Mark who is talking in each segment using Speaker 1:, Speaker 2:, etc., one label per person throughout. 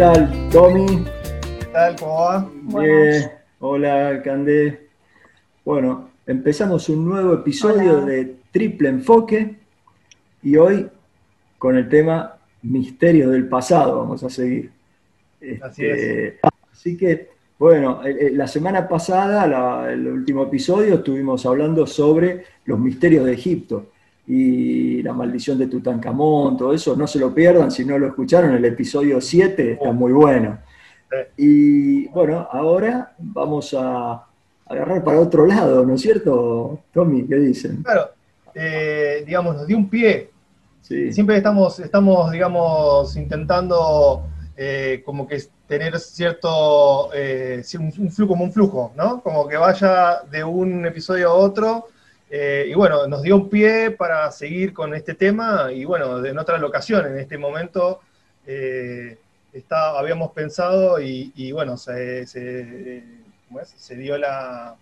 Speaker 1: todos. ¿Qué tal, Tommy?
Speaker 2: ¿Qué tal? ¿Cómo va?
Speaker 1: Bien. Hola, Candé. Bueno, empezamos un nuevo episodio de Triple Enfoque y hoy con el tema Misterios del Pasado vamos a seguir.
Speaker 2: Así es.
Speaker 1: Este, así que, bueno, eh, eh, la semana pasada, la- el último episodio, estuvimos hablando sobre los misterios de Egipto y la maldición de Tutankamón, todo eso. No se lo pierdan, si no lo escucharon, el episodio 7 está muy bueno. Y bueno, ahora vamos a agarrar para otro lado, ¿no es cierto, Tommy? ¿Qué dicen?
Speaker 2: Claro, eh, digamos, nos dio un pie.
Speaker 1: Sí,
Speaker 2: Siempre estamos, estamos digamos, intentando eh, como que tener cierto, eh, un, un flujo, como un flujo, ¿no? Como que vaya de un episodio a otro. Eh, y bueno, nos dio un pie para seguir con este tema y bueno, en otra locación, en este momento eh, está, habíamos pensado y, y bueno, se, se, ¿cómo es? se dio la...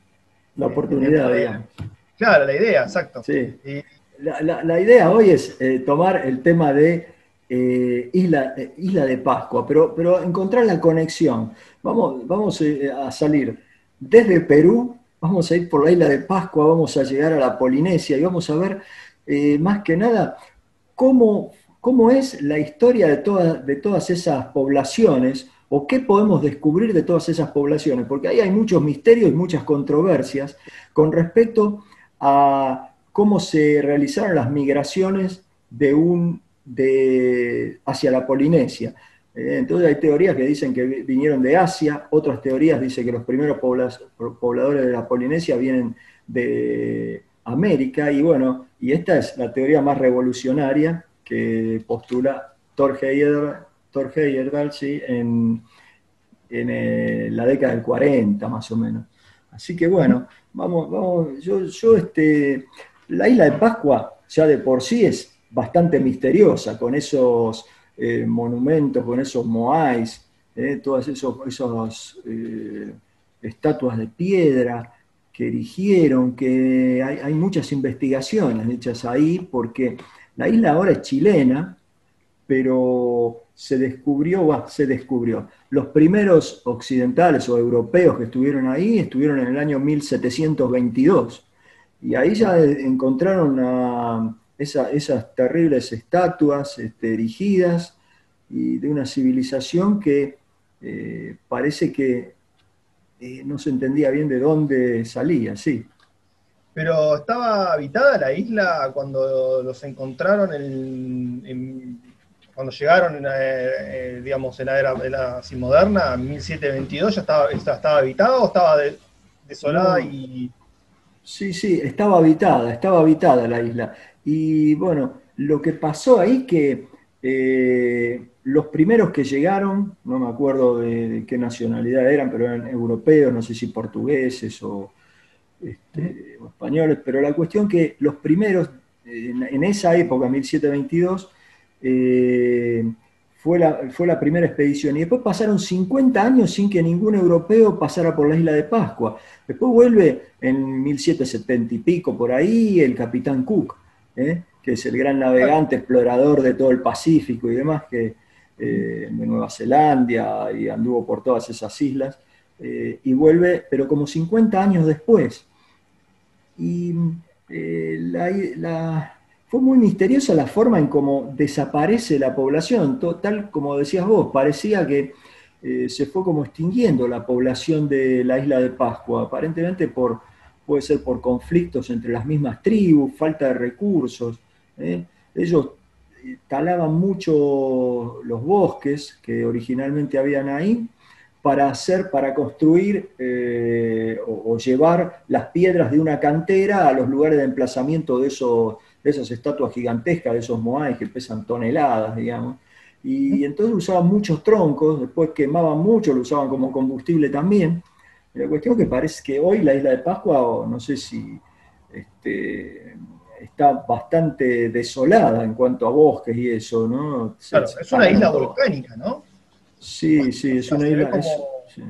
Speaker 1: la oportunidad, digamos.
Speaker 2: Claro, la idea, exacto.
Speaker 1: Sí.
Speaker 2: Y,
Speaker 1: La, la- la idea hoy es eh, tomar el tema de eh, Isla, eh, Isla de Pascua, pero, pero encontrar la conexión. Vamos, vamos eh, a salir desde Perú, vamos a ir por la Isla de Pascua, vamos a llegar a la Polinesia y vamos a ver eh, más que nada cómo, cómo es la historia de, todas de todas esas poblaciones o qué podemos descubrir de todas esas poblaciones, porque ahí hay muchos misterios y muchas controversias con respecto a cómo se realizaron las migraciones de un, de, hacia la Polinesia. Eh, entonces hay teorías que dicen que vi- vinieron de Asia, otras teorías dicen que los primeros pobladores de la Polinesia vienen de América, y bueno, y esta es la teoría más revolucionaria que postula Thor Heyerdahl, Thor Heyerdahl, sí, en, en eh, la década del 40 más o menos. Así que bueno, vamos, vamos, yo, yo este, la isla de Pascua ya de por sí es bastante misteriosa, con esos eh, monumentos, con esos moais, eh, todas esos, esos eh, estatuas de piedra que erigieron, que hay, hay muchas investigaciones hechas ahí, porque la isla ahora es chilena, pero se descubrió, bah, se descubrió. Los primeros occidentales o europeos que estuvieron ahí estuvieron en el año 1722. Y ahí ya encontraron a esa- esas terribles estatuas este, erigidas y de una civilización que eh, parece que eh, no se entendía bien de dónde salía, sí.
Speaker 2: pero estaba habitada la isla cuando los encontraron en, en- cuando llegaron, en, eh, digamos, en la era, en la así moderna, en 1722, ¿ya estaba, esta- estaba habitada o estaba de- desolada
Speaker 1: No.
Speaker 2: y...
Speaker 1: Sí, sí, estaba habitada, estaba habitada la isla. Y bueno, lo que pasó ahí que eh, los primeros que llegaron, no me acuerdo de, qué nacionalidad eran, pero eran europeos, no sé si portugueses o, este, españoles, pero la cuestión que los primeros, en, en esa época, 1722, eh, fue la, fue la primera expedición. Y después pasaron 50 años sin que ningún europeo pasara por la isla de Pascua. Después vuelve en 1770 y pico por ahí el capitán Cook, ¿eh? que es el gran navegante, explorador de todo el Pacífico y demás, que, eh, de Nueva Zelanda y anduvo por todas esas islas, eh, y vuelve, pero como 50 años después. Y fue muy misteriosa la forma en cómo desaparece la población, tal como decías vos, parecía que se fue como extinguiendo la población de la isla de Pascua, aparentemente por, puede ser por conflictos entre las mismas tribus, falta de recursos. ¿eh? Ellos eh, talaban mucho los bosques que originalmente habían ahí para hacer, para construir eh, o, o llevar las piedras de una cantera a los lugares de emplazamiento de, esos, de esas estatuas gigantescas, de esos moais que pesan toneladas, digamos. Y entonces usaban muchos troncos, después quemaban mucho, lo usaban como combustible también. La cuestión que parece que hoy la isla de Pascua, o no sé si este, está bastante desolada en cuanto a bosques y eso, ¿no? Se-
Speaker 2: Claro,
Speaker 1: se
Speaker 2: es una isla
Speaker 1: todo.
Speaker 2: volcánica, ¿no?
Speaker 1: Sí, sí, es una isla. es-
Speaker 2: como-
Speaker 1: sí.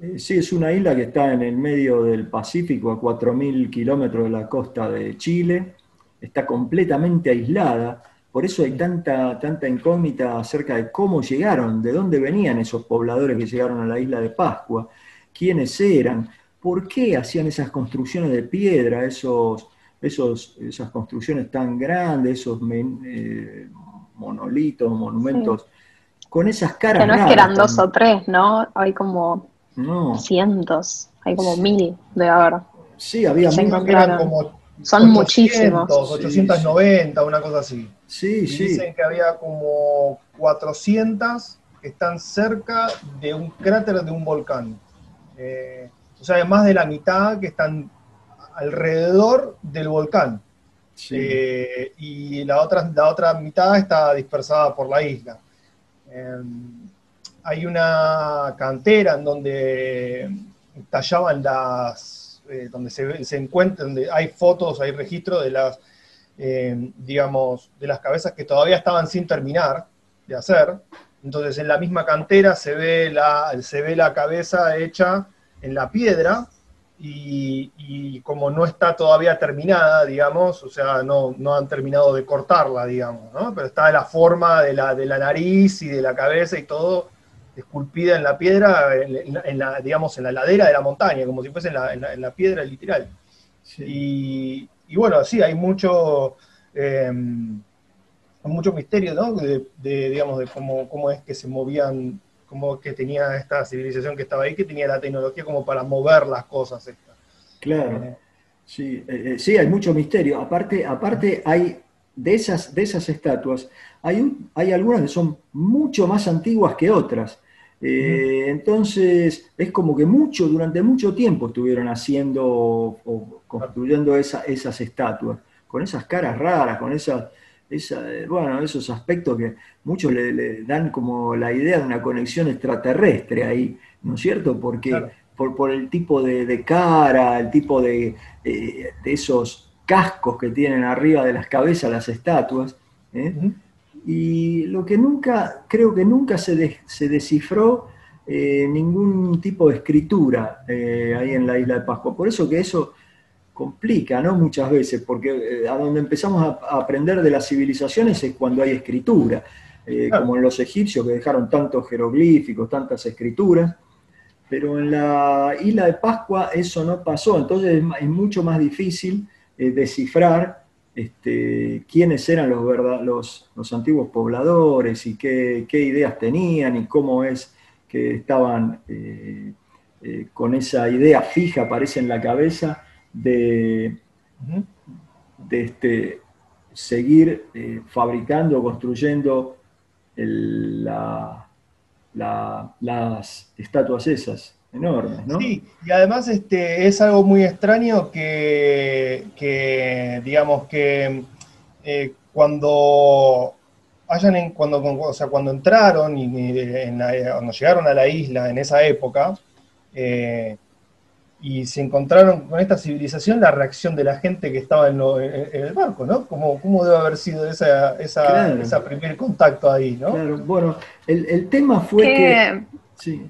Speaker 1: Eh, sí, es una isla que está en el medio del Pacífico, a 4.000 kilómetros de la costa de Chile. Está completamente aislada. Por eso hay tanta, tanta incógnita acerca de cómo llegaron, de dónde venían esos pobladores que llegaron a la isla de Pascua, quiénes eran, por qué hacían esas construcciones de piedra, esos, esos, esas construcciones tan grandes, esos eh, monolitos, monumentos, con esas caras.
Speaker 3: Que no es que eran dos o tres, ¿no? Hay como cientos, hay como mil de ahora.
Speaker 1: Sí, había
Speaker 2: Eran como
Speaker 3: Son muchísimos.
Speaker 2: 890, una cosa así.
Speaker 1: Sí, sí.
Speaker 2: Dicen que había como 400 que están cerca de un cráter de un volcán. Eh, o sea, más de la mitad que están alrededor del volcán. Eh, y la otra, la otra mitad está dispersada por la isla. Em, hay una cantera en donde tallaban las, eh, donde se, se donde hay fotos, hay registros de las, em, digamos, de las cabezas que todavía estaban sin terminar de hacer. Entonces en la misma cantera se ve la, se ve la cabeza hecha en la piedra y, como no está todavía terminada, digamos, o sea, no, no, han terminado de cortarla, digamos, ¿no? Pero está la forma de la, de la nariz y de la cabeza y todo esculpida en la piedra, en, la, digamos, en la ladera de la montaña, como si fuese en la, en la piedra literal. Y, y, bueno, sí, hay mucho, em, mucho misterio, ¿no? De, digamos, de cómo, cómo es que se movían como que tenía esta civilización que estaba ahí, que tenía la tecnología como para mover las cosas.
Speaker 1: Claro, eh, sí, eh, eh, sí, hay mucho misterio. Aparte, aparte hay de esas, de esas estatuas, hay, hay algunas que son mucho más antiguas que otras. entonces, es como que mucho, durante mucho tiempo estuvieron haciendo o construyendo esas estatuas, con esas caras raras, con esas bueno, esos aspectos que muchos le, dan como la idea de una conexión extraterrestre ahí, ¿no es cierto? Porque por, el tipo de, cara, el tipo de, esos cascos que tienen arriba de las cabezas las estatuas. ¿eh? Y lo que nunca, creo que nunca se, se descifró eh, ningún tipo de escritura eh, ahí en la isla de Pascua. Por eso que eso complica, ¿no? Muchas veces, porque a donde empezamos a, aprender de las civilizaciones es cuando hay escritura, como en los egipcios que dejaron tantos jeroglíficos, tantas escrituras, pero en la isla de Pascua eso no pasó, entonces es, mucho más difícil eh, descifrar este, quiénes eran los, los, antiguos pobladores y qué, ideas tenían y cómo es que estaban con esa idea fija, parece en la cabeza, de, este, seguir eh, fabricando, construyendo la, las estatuas esas enormes, ¿no?
Speaker 2: Sí, y además este, es algo muy extraño que, digamos que eh, cuando hayan en, cuando, o sea, cuando entraron y, cuando llegaron a la isla en esa época, eh, y se encontraron con esta civilización, la reacción de la gente que estaba en, el barco, ¿no? ¿Cómo, ¿Cómo, debe haber sido esa, esa, primer contacto ahí, ¿no?
Speaker 1: Claro, bueno, el, tema fue que...
Speaker 3: Sí.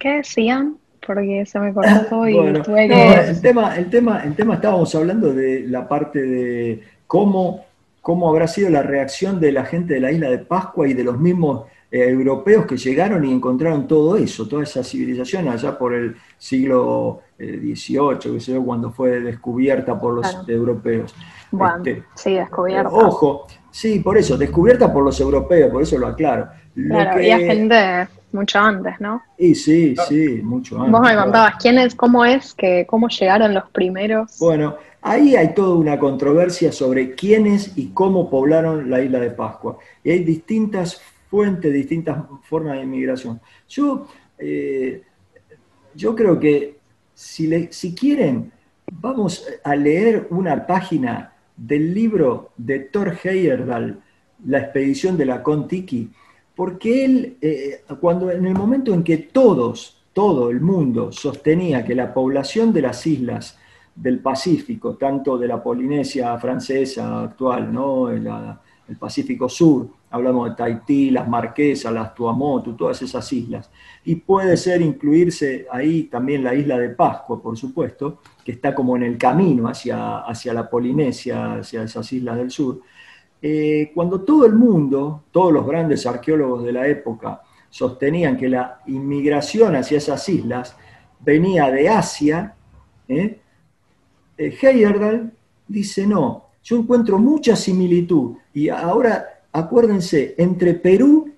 Speaker 3: ¿Qué decían? Porque se me cortó y
Speaker 1: tuve que... el, tema, el, tema, el tema, estábamos hablando de la parte de cómo, cómo habrá sido la reacción de la gente de la isla de Pascua y de los mismos eh, europeos que llegaron y encontraron todo eso, toda esa civilización allá por el siglo XVIII, que sé yo, cuando fue descubierta por los europeos.
Speaker 3: Bueno, este, sí, descubierta.
Speaker 1: ojo, sí, por eso, descubierta por los europeos, por eso lo aclaro.
Speaker 3: claro, había gente mucho antes, ¿no?
Speaker 1: Y sí, sí, mucho antes.
Speaker 3: Vos me contabas, ¿quién es, cómo es, que, cómo llegaron los primeros?
Speaker 1: Bueno, ahí hay toda una controversia sobre quiénes y cómo poblaron la isla de Pascua. Y hay distintas fuentes, distintas formas de inmigración. Yo, eh, yo creo que si, si quieren, vamos a leer una página del libro de Thor Heyerdahl, La expedición de la Contiki, porque él, eh, cuando en el momento en que todos, todo el mundo sostenía que la población de las islas del Pacífico, tanto de la Polinesia francesa actual, ¿no? el Pacífico Sur, hablamos de Tahití, las Marquesas, las Tuamotu, todas esas islas. Y puede ser incluirse ahí también la isla de Pascua, por supuesto, que está como en el camino hacia, hacia la Polinesia, hacia esas islas del sur. Eh, cuando todo el mundo, todos los grandes arqueólogos de la época, sostenían que la inmigración hacia esas islas venía de Asia, ¿eh? eh Heyerdahl dice no, yo encuentro mucha similitud. Y ahora acuérdense, entre Perú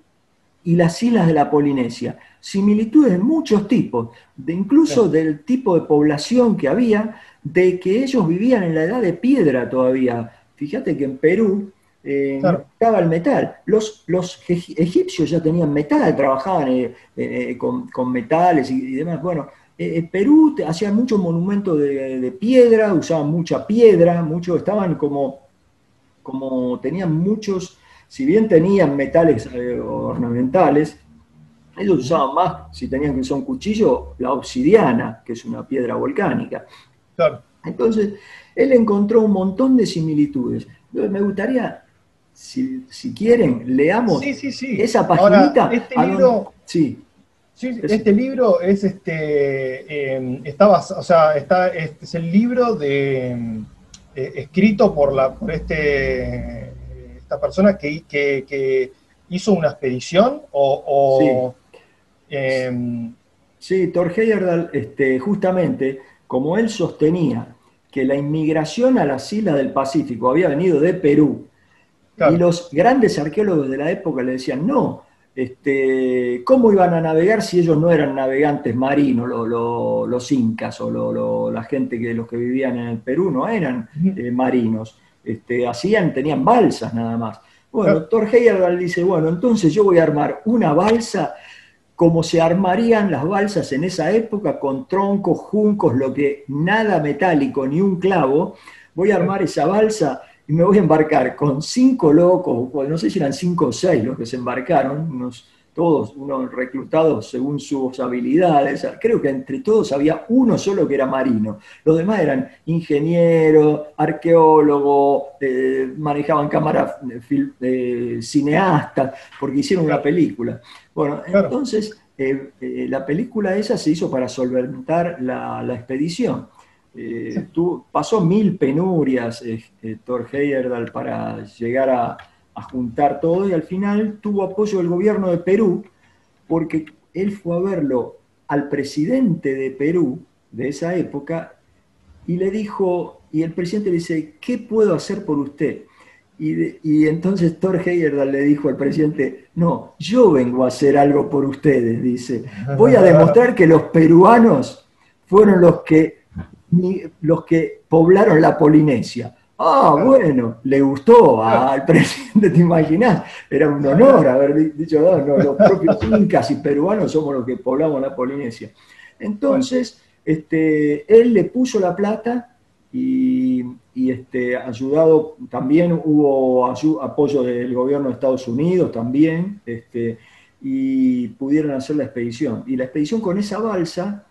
Speaker 1: y las islas de la Polinesia, similitudes de muchos tipos, de incluso del tipo de población que había, de que ellos vivían en la edad de piedra todavía. Fíjate que en Perú eh, estaba el metal. Los, los, egipcios ya tenían metal, trabajaban eh, eh, con, metales y, demás. Bueno, Perú hacía muchos monumentos de, piedra, usaban mucha piedra, muchos estaban como, como tenían muchos, si bien tenían metales ornamentales, ellos usaban más, si tenían que usar un cuchillo, la obsidiana, que es una piedra volcánica. Entonces, él encontró un montón de similitudes. Me gustaría, si, quieren, leamos esa paginita.
Speaker 2: este libro, sí. este libro es este em, estaba, o sea, está, este es el libro de em, eh, escrito por la por este esta persona que, que, hizo una expedición o,
Speaker 1: em, sí. Thor Heyerdahl, este, justamente como él sostenía que la inmigración a las islas del Pacífico había venido de Perú, y los grandes arqueólogos de la época le decían, no, este, ¿cómo iban a navegar si ellos no eran navegantes marinos, los incas o la gente que los que vivían en el Perú no eran eh, marinos? Este, hacían, tenían balsas nada más. Bueno, Thor Heyerdahl dice, bueno, entonces yo voy a armar una balsa como se armarían las balsas en esa época, con troncos, juncos, lo que nada metálico, ni un clavo, voy a armar esa balsa y me voy a embarcar con cinco locos, no sé si eran cinco o seis los que se embarcaron, unos, todos unos reclutados según sus habilidades, creo que entre todos había uno solo que era marino, los demás eran ingenieros, arqueólogos, eh, manejaban cámaras, eh, eh, cineastas, porque hicieron una película. Bueno, entonces eh, eh, la película esa se hizo para solventar la, expedición. Eh, pasó mil penurias Thor Heyerdahl para llegar a, juntar todo y al final tuvo apoyo del gobierno de Perú porque él fue a verlo al presidente de Perú de esa época y le dijo, y el presidente le dice, ¿qué puedo hacer por usted? Y, entonces Thor Heyerdahl le dijo al presidente, no, yo vengo a hacer algo por ustedes, dice. Voy a demostrar que los peruanos fueron los que, los que poblaron la Polinesia. Ah, bueno, le gustó al presidente, ¿te imaginas? Era un honor haber dicho, no, los propios incas y peruanos somos los que poblamos la Polinesia. Entonces, este, él le puso la plata y, este, ayudado, también hubo apoyo del gobierno de Estados Unidos también, este, y pudieron hacer la expedición. Y la expedición con esa balsa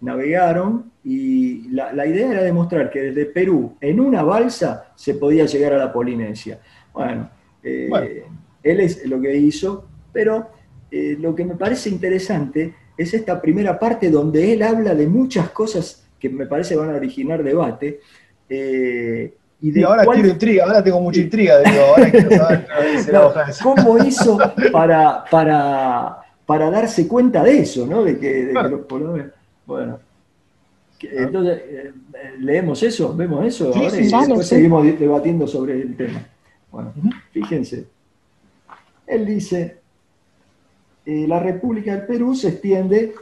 Speaker 1: navegaron y la, idea era demostrar que desde Perú en una balsa se podía llegar a la Polinesia. Bueno, eh, él es lo que hizo, pero eh, lo que me parece interesante es esta primera parte donde él habla de muchas cosas que me parece van a originar debate.
Speaker 2: Eh, y, de ahora intriga, ahora tengo mucha intriga,
Speaker 1: ¿Cómo hizo para, para, para darse cuenta de eso, ¿no? De que, bueno. Entonces, eh, leemos eso, vemos eso, y después seguimos debatiendo sobre el tema. Bueno, fíjense. Él dice, eh, la República del Perú se extiende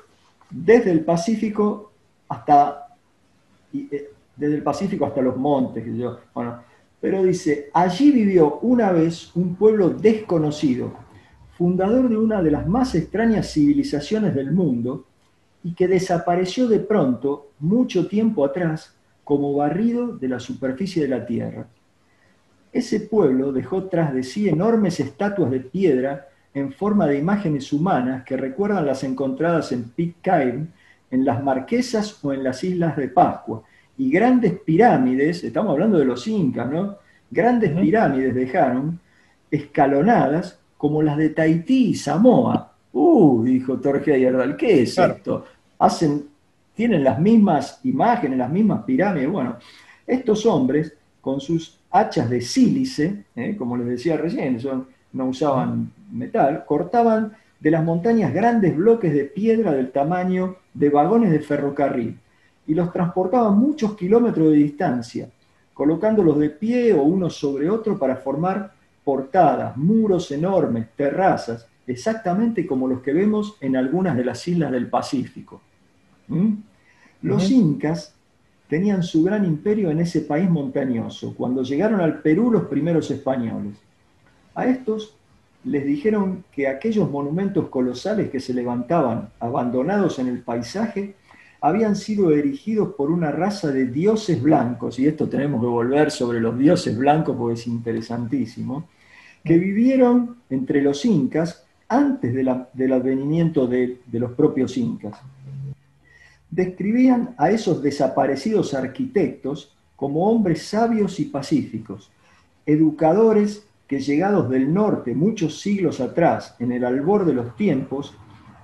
Speaker 1: desde el Pacífico hasta eh, desde el Pacífico hasta los montes. Yo, bueno, pero dice, allí vivió una vez un pueblo desconocido, fundador de una de las más extrañas civilizaciones del mundo, y que desapareció de pronto, mucho tiempo atrás, como barrido de la superficie de la tierra. Ese pueblo dejó tras de sí enormes estatuas de piedra en forma de imágenes humanas que recuerdan las encontradas en Pitcairn en las Marquesas o en las Islas de Pascua. Y grandes pirámides, estamos hablando de los incas, ¿no? Grandes pirámides dejaron escalonadas como las de Tahití y Samoa. Uh, dijo Torge Ayerdal, ¿qué es esto? Hacen, tienen las mismas imágenes, las mismas pirámides. Bueno, estos hombres, con sus hachas de sílice, ¿eh? como les decía recién, no usaban metal, cortaban de las montañas grandes bloques de piedra del tamaño de vagones de ferrocarril y los transportaban muchos kilómetros de distancia, colocándolos de pie o uno sobre otro para formar portadas, muros enormes, terrazas, exactamente como los que vemos en algunas de las islas del Pacífico. ¿Mm? Los incas tenían su gran imperio en ese país montañoso, cuando llegaron al Perú los primeros españoles. A estos les dijeron que aquellos monumentos colosales que se levantaban abandonados en el paisaje habían sido erigidos por una raza de dioses blancos, y esto tenemos que volver sobre los dioses blancos porque es interesantísimo, que vivieron entre los incas antes del advenimiento de, de los propios incas. Describían a esos desaparecidos arquitectos como hombres sabios y pacíficos, educadores que llegados del norte muchos siglos atrás, en el albor de los tiempos,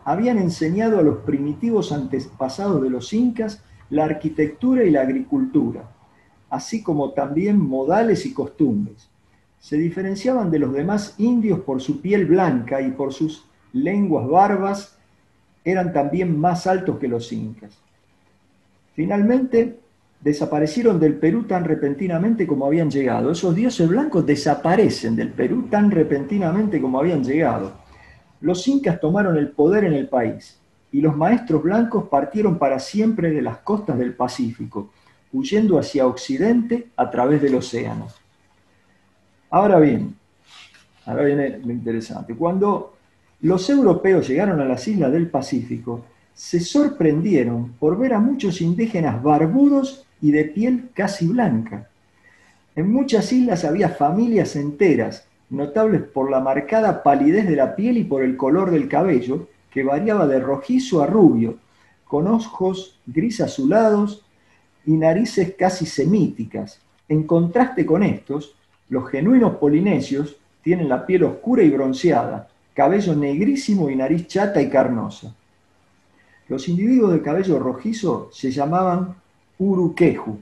Speaker 1: habían enseñado a los primitivos antepasados de los incas la arquitectura y la agricultura, así como también modales y costumbres. Se diferenciaban de los demás indios por su piel blanca y por sus lenguas barbas, eran también más altos que los incas. Finalmente, desaparecieron del Perú tan repentinamente como habían llegado. Esos dioses blancos desaparecen del Perú tan repentinamente como habían llegado los incas tomaron el poder en el país y los maestros blancos partieron para siempre de las costas del Pacífico, huyendo hacia Occidente a través del océano. Ahora bien, ahora viene lo interesante. Cuando los europeos llegaron a las islas del Pacífico, se sorprendieron por ver a muchos indígenas barbudos y de piel casi blanca. En muchas islas había familias enteras notables por la marcada palidez de la piel y por el color del cabello, que variaba de rojizo a rubio, con ojos gris azulados y narices casi semíticas. En contraste con estos, los genuinos polinesios tienen la piel oscura y bronceada, cabello negrísimo y nariz chata y carnosa. Los individuos de cabello rojizo se llamaban uruqueju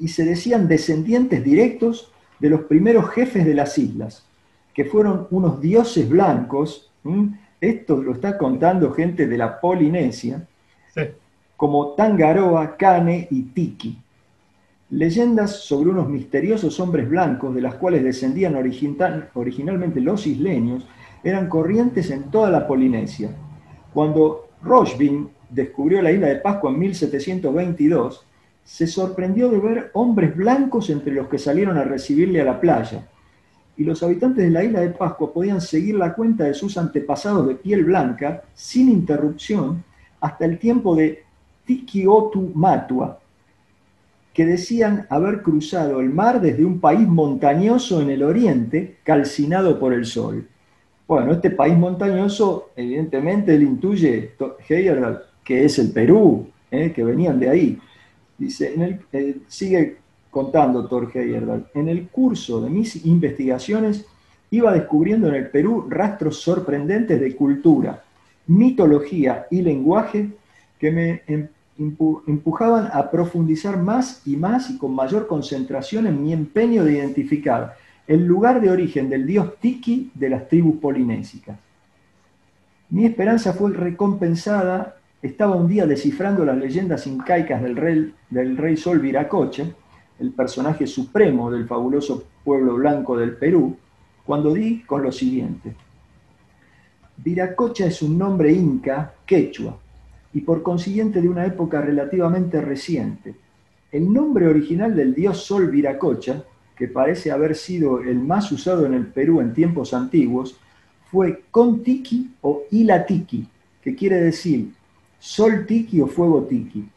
Speaker 1: y se decían descendientes directos de los primeros jefes de las islas, que fueron unos dioses blancos, esto lo está contando gente de la Polinesia, como Tangaroa, Cane y Tiki. Leyendas sobre unos misteriosos hombres blancos de las cuales descendían originalmente los isleños eran corrientes en toda la Polinesia. Cuando Rochbin descubrió la isla de Pascua en 1722, se sorprendió de ver hombres blancos entre los que salieron a recibirle a la playa. Y los habitantes de la isla de Pascua podían seguir la cuenta de sus antepasados de piel blanca sin interrupción hasta el tiempo de Tikiotu Matua, que decían haber cruzado el mar desde un país montañoso en el oriente, calcinado por el sol. Bueno, este país montañoso, evidentemente, él intuye, Heyerdahl, que es el Perú, ¿eh? que venían de ahí. Dice, en el, eh, sigue contando Torge Heyerdahl, en el curso de mis investigaciones iba descubriendo en el Perú rastros sorprendentes de cultura, mitología y lenguaje que me em, empujaban a profundizar más y más y con mayor concentración en mi empeño de identificar el lugar de origen del dios Tiki de las tribus polinésicas. Mi esperanza fue recompensada estaba un día descifrando las leyendas incaicas del rey, del rey Sol Viracocha, el personaje supremo del fabuloso pueblo blanco del Perú, cuando di con lo siguiente. Viracocha es un nombre inca quechua y por consiguiente de una época relativamente reciente. El nombre original del dios Sol Viracocha, que parece haber sido el más usado en el Perú en tiempos antiguos, fue Contiki o Ilatiki, que quiere decir Sol Tiki o Fuego Tiki.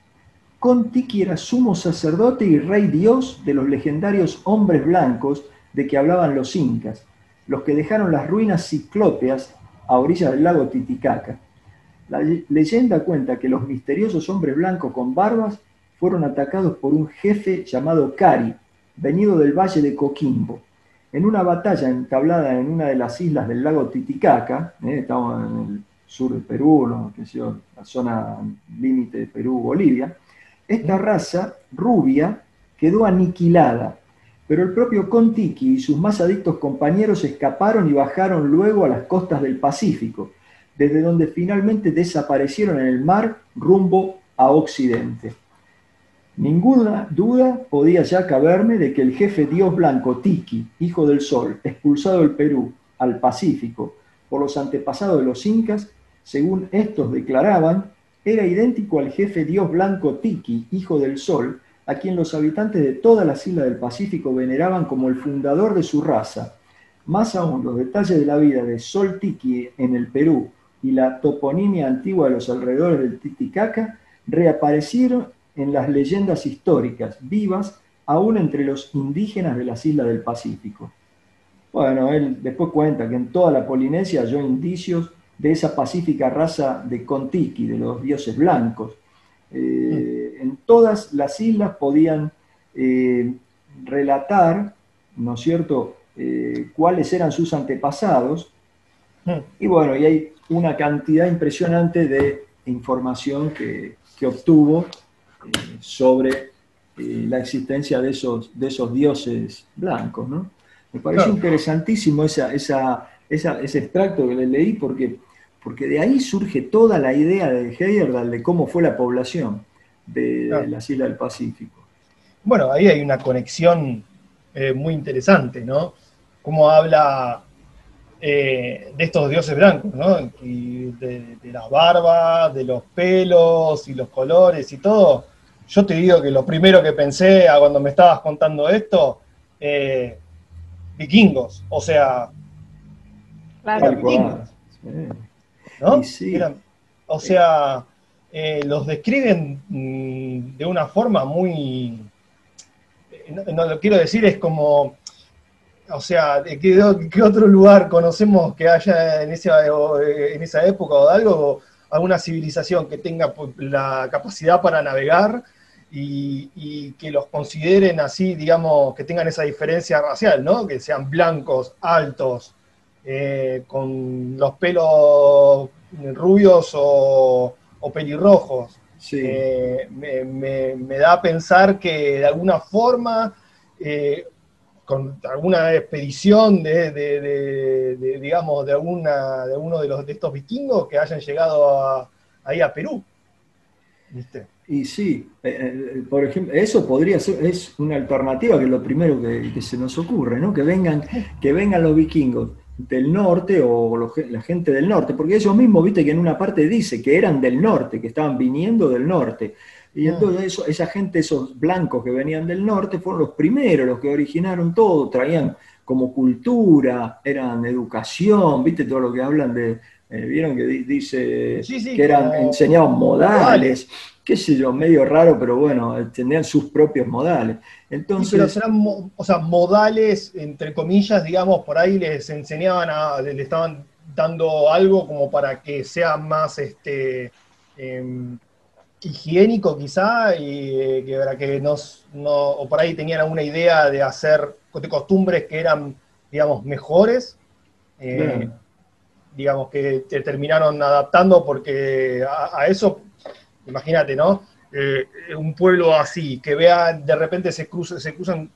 Speaker 1: Con Tiki era sumo sacerdote y rey dios de los legendarios hombres blancos de que hablaban los incas, los que dejaron las ruinas ciclópeas a orillas del lago Titicaca. La leyenda cuenta que los misteriosos hombres blancos con barbas fueron atacados por un jefe llamado Cari, venido del valle de Coquimbo. En una batalla entablada en una de las islas del lago Titicaca, eh, estamos en el sur de Perú, la zona límite de Perú-Bolivia, esta raza rubia quedó aniquilada pero el propio Contiki y sus más adictos compañeros escaparon y bajaron luego a las costas del Pacífico, desde donde finalmente desaparecieron en el mar rumbo a Occidente. Ninguna duda podía ya caberme de que el jefe dios blanco Tiki, hijo del sol, expulsado del Perú al Pacífico por los antepasados de los incas, según estos declaraban, era idéntico al jefe dios blanco Tiki, hijo del sol, a quien los habitantes de todas las islas del Pacífico veneraban como el fundador de su raza. Más aún, los detalles de la vida de Sol Tiki en el Perú y la toponimia antigua de los alrededores del Titicaca reaparecieron en las leyendas históricas vivas aún entre los indígenas de las islas del Pacífico. Bueno, él después cuenta que en toda la Polinesia halló indicios de esa pacífica raza de Contiki, de los dioses blancos. Eh, en todas las islas podían eh, relatar, ¿no es cierto?, eh, cuáles eran sus antepasados. Y bueno, y hay una cantidad impresionante de información que, que obtuvo sobre la existencia de esos, de esos dioses blancos, ¿no? Me parece interesantísimo esa, esa, ese extracto que le leí porque, porque de ahí surge toda la idea de Heyerdahl de cómo fue la población de, las Islas del Pacífico.
Speaker 2: Bueno, ahí hay una conexión eh, muy interesante, ¿no? Cómo habla eh, de estos dioses blancos, ¿no? Y de, la barba, de los pelos y los colores y todo. Yo te digo que lo primero que pensé cuando me estabas contando esto, eh, vikingos, o sea,
Speaker 3: vikingos,
Speaker 2: ¿no? o sea, eh, los describen mm, de una forma muy, no, lo quiero decir, es como, o sea, ¿de qué, otro lugar conocemos que haya en esa, en esa época o de algo, alguna civilización que tenga la capacidad para navegar y, que los consideren así, digamos, que tengan esa diferencia racial, ¿no? Que sean blancos, altos, eh, con los pelos rubios o, pelirrojos. Eh, me, da a pensar que de alguna forma, eh, con alguna expedición de, digamos, de, alguna, de uno de, los, de estos vikingos que hayan llegado ahí a Perú.
Speaker 1: ¿Viste? Y sí, eh, eh, por ejemplo, eso podría ser, es una alternativa que es lo primero que, se nos ocurre, ¿no? Que vengan, que vengan los vikingos del norte o la gente del norte, porque ellos mismos, viste que en una parte dice que eran del norte, que estaban viniendo del norte. Y ah. entonces eso, esa gente, esos blancos que venían del norte, fueron los primeros, los que originaron todo, traían como cultura, eran educación, viste todo lo que hablan de, eh, vieron que dice que eran enseñados modales qué sé yo, medio raro, pero bueno, tenían sus propios modales. Entonces,
Speaker 2: pero serán, o sea, modales, entre comillas, digamos, por ahí les enseñaban, a, le estaban dando algo como para que sea más este, em, higiénico quizá, y eh, que, que no, o por ahí tenían alguna idea de hacer de costumbres que eran, digamos, mejores. Eh, digamos que terminaron adaptando porque a eso Imagínate, ¿no? Eh, un pueblo así, que vea, de repente se, cruzan, se cruzan,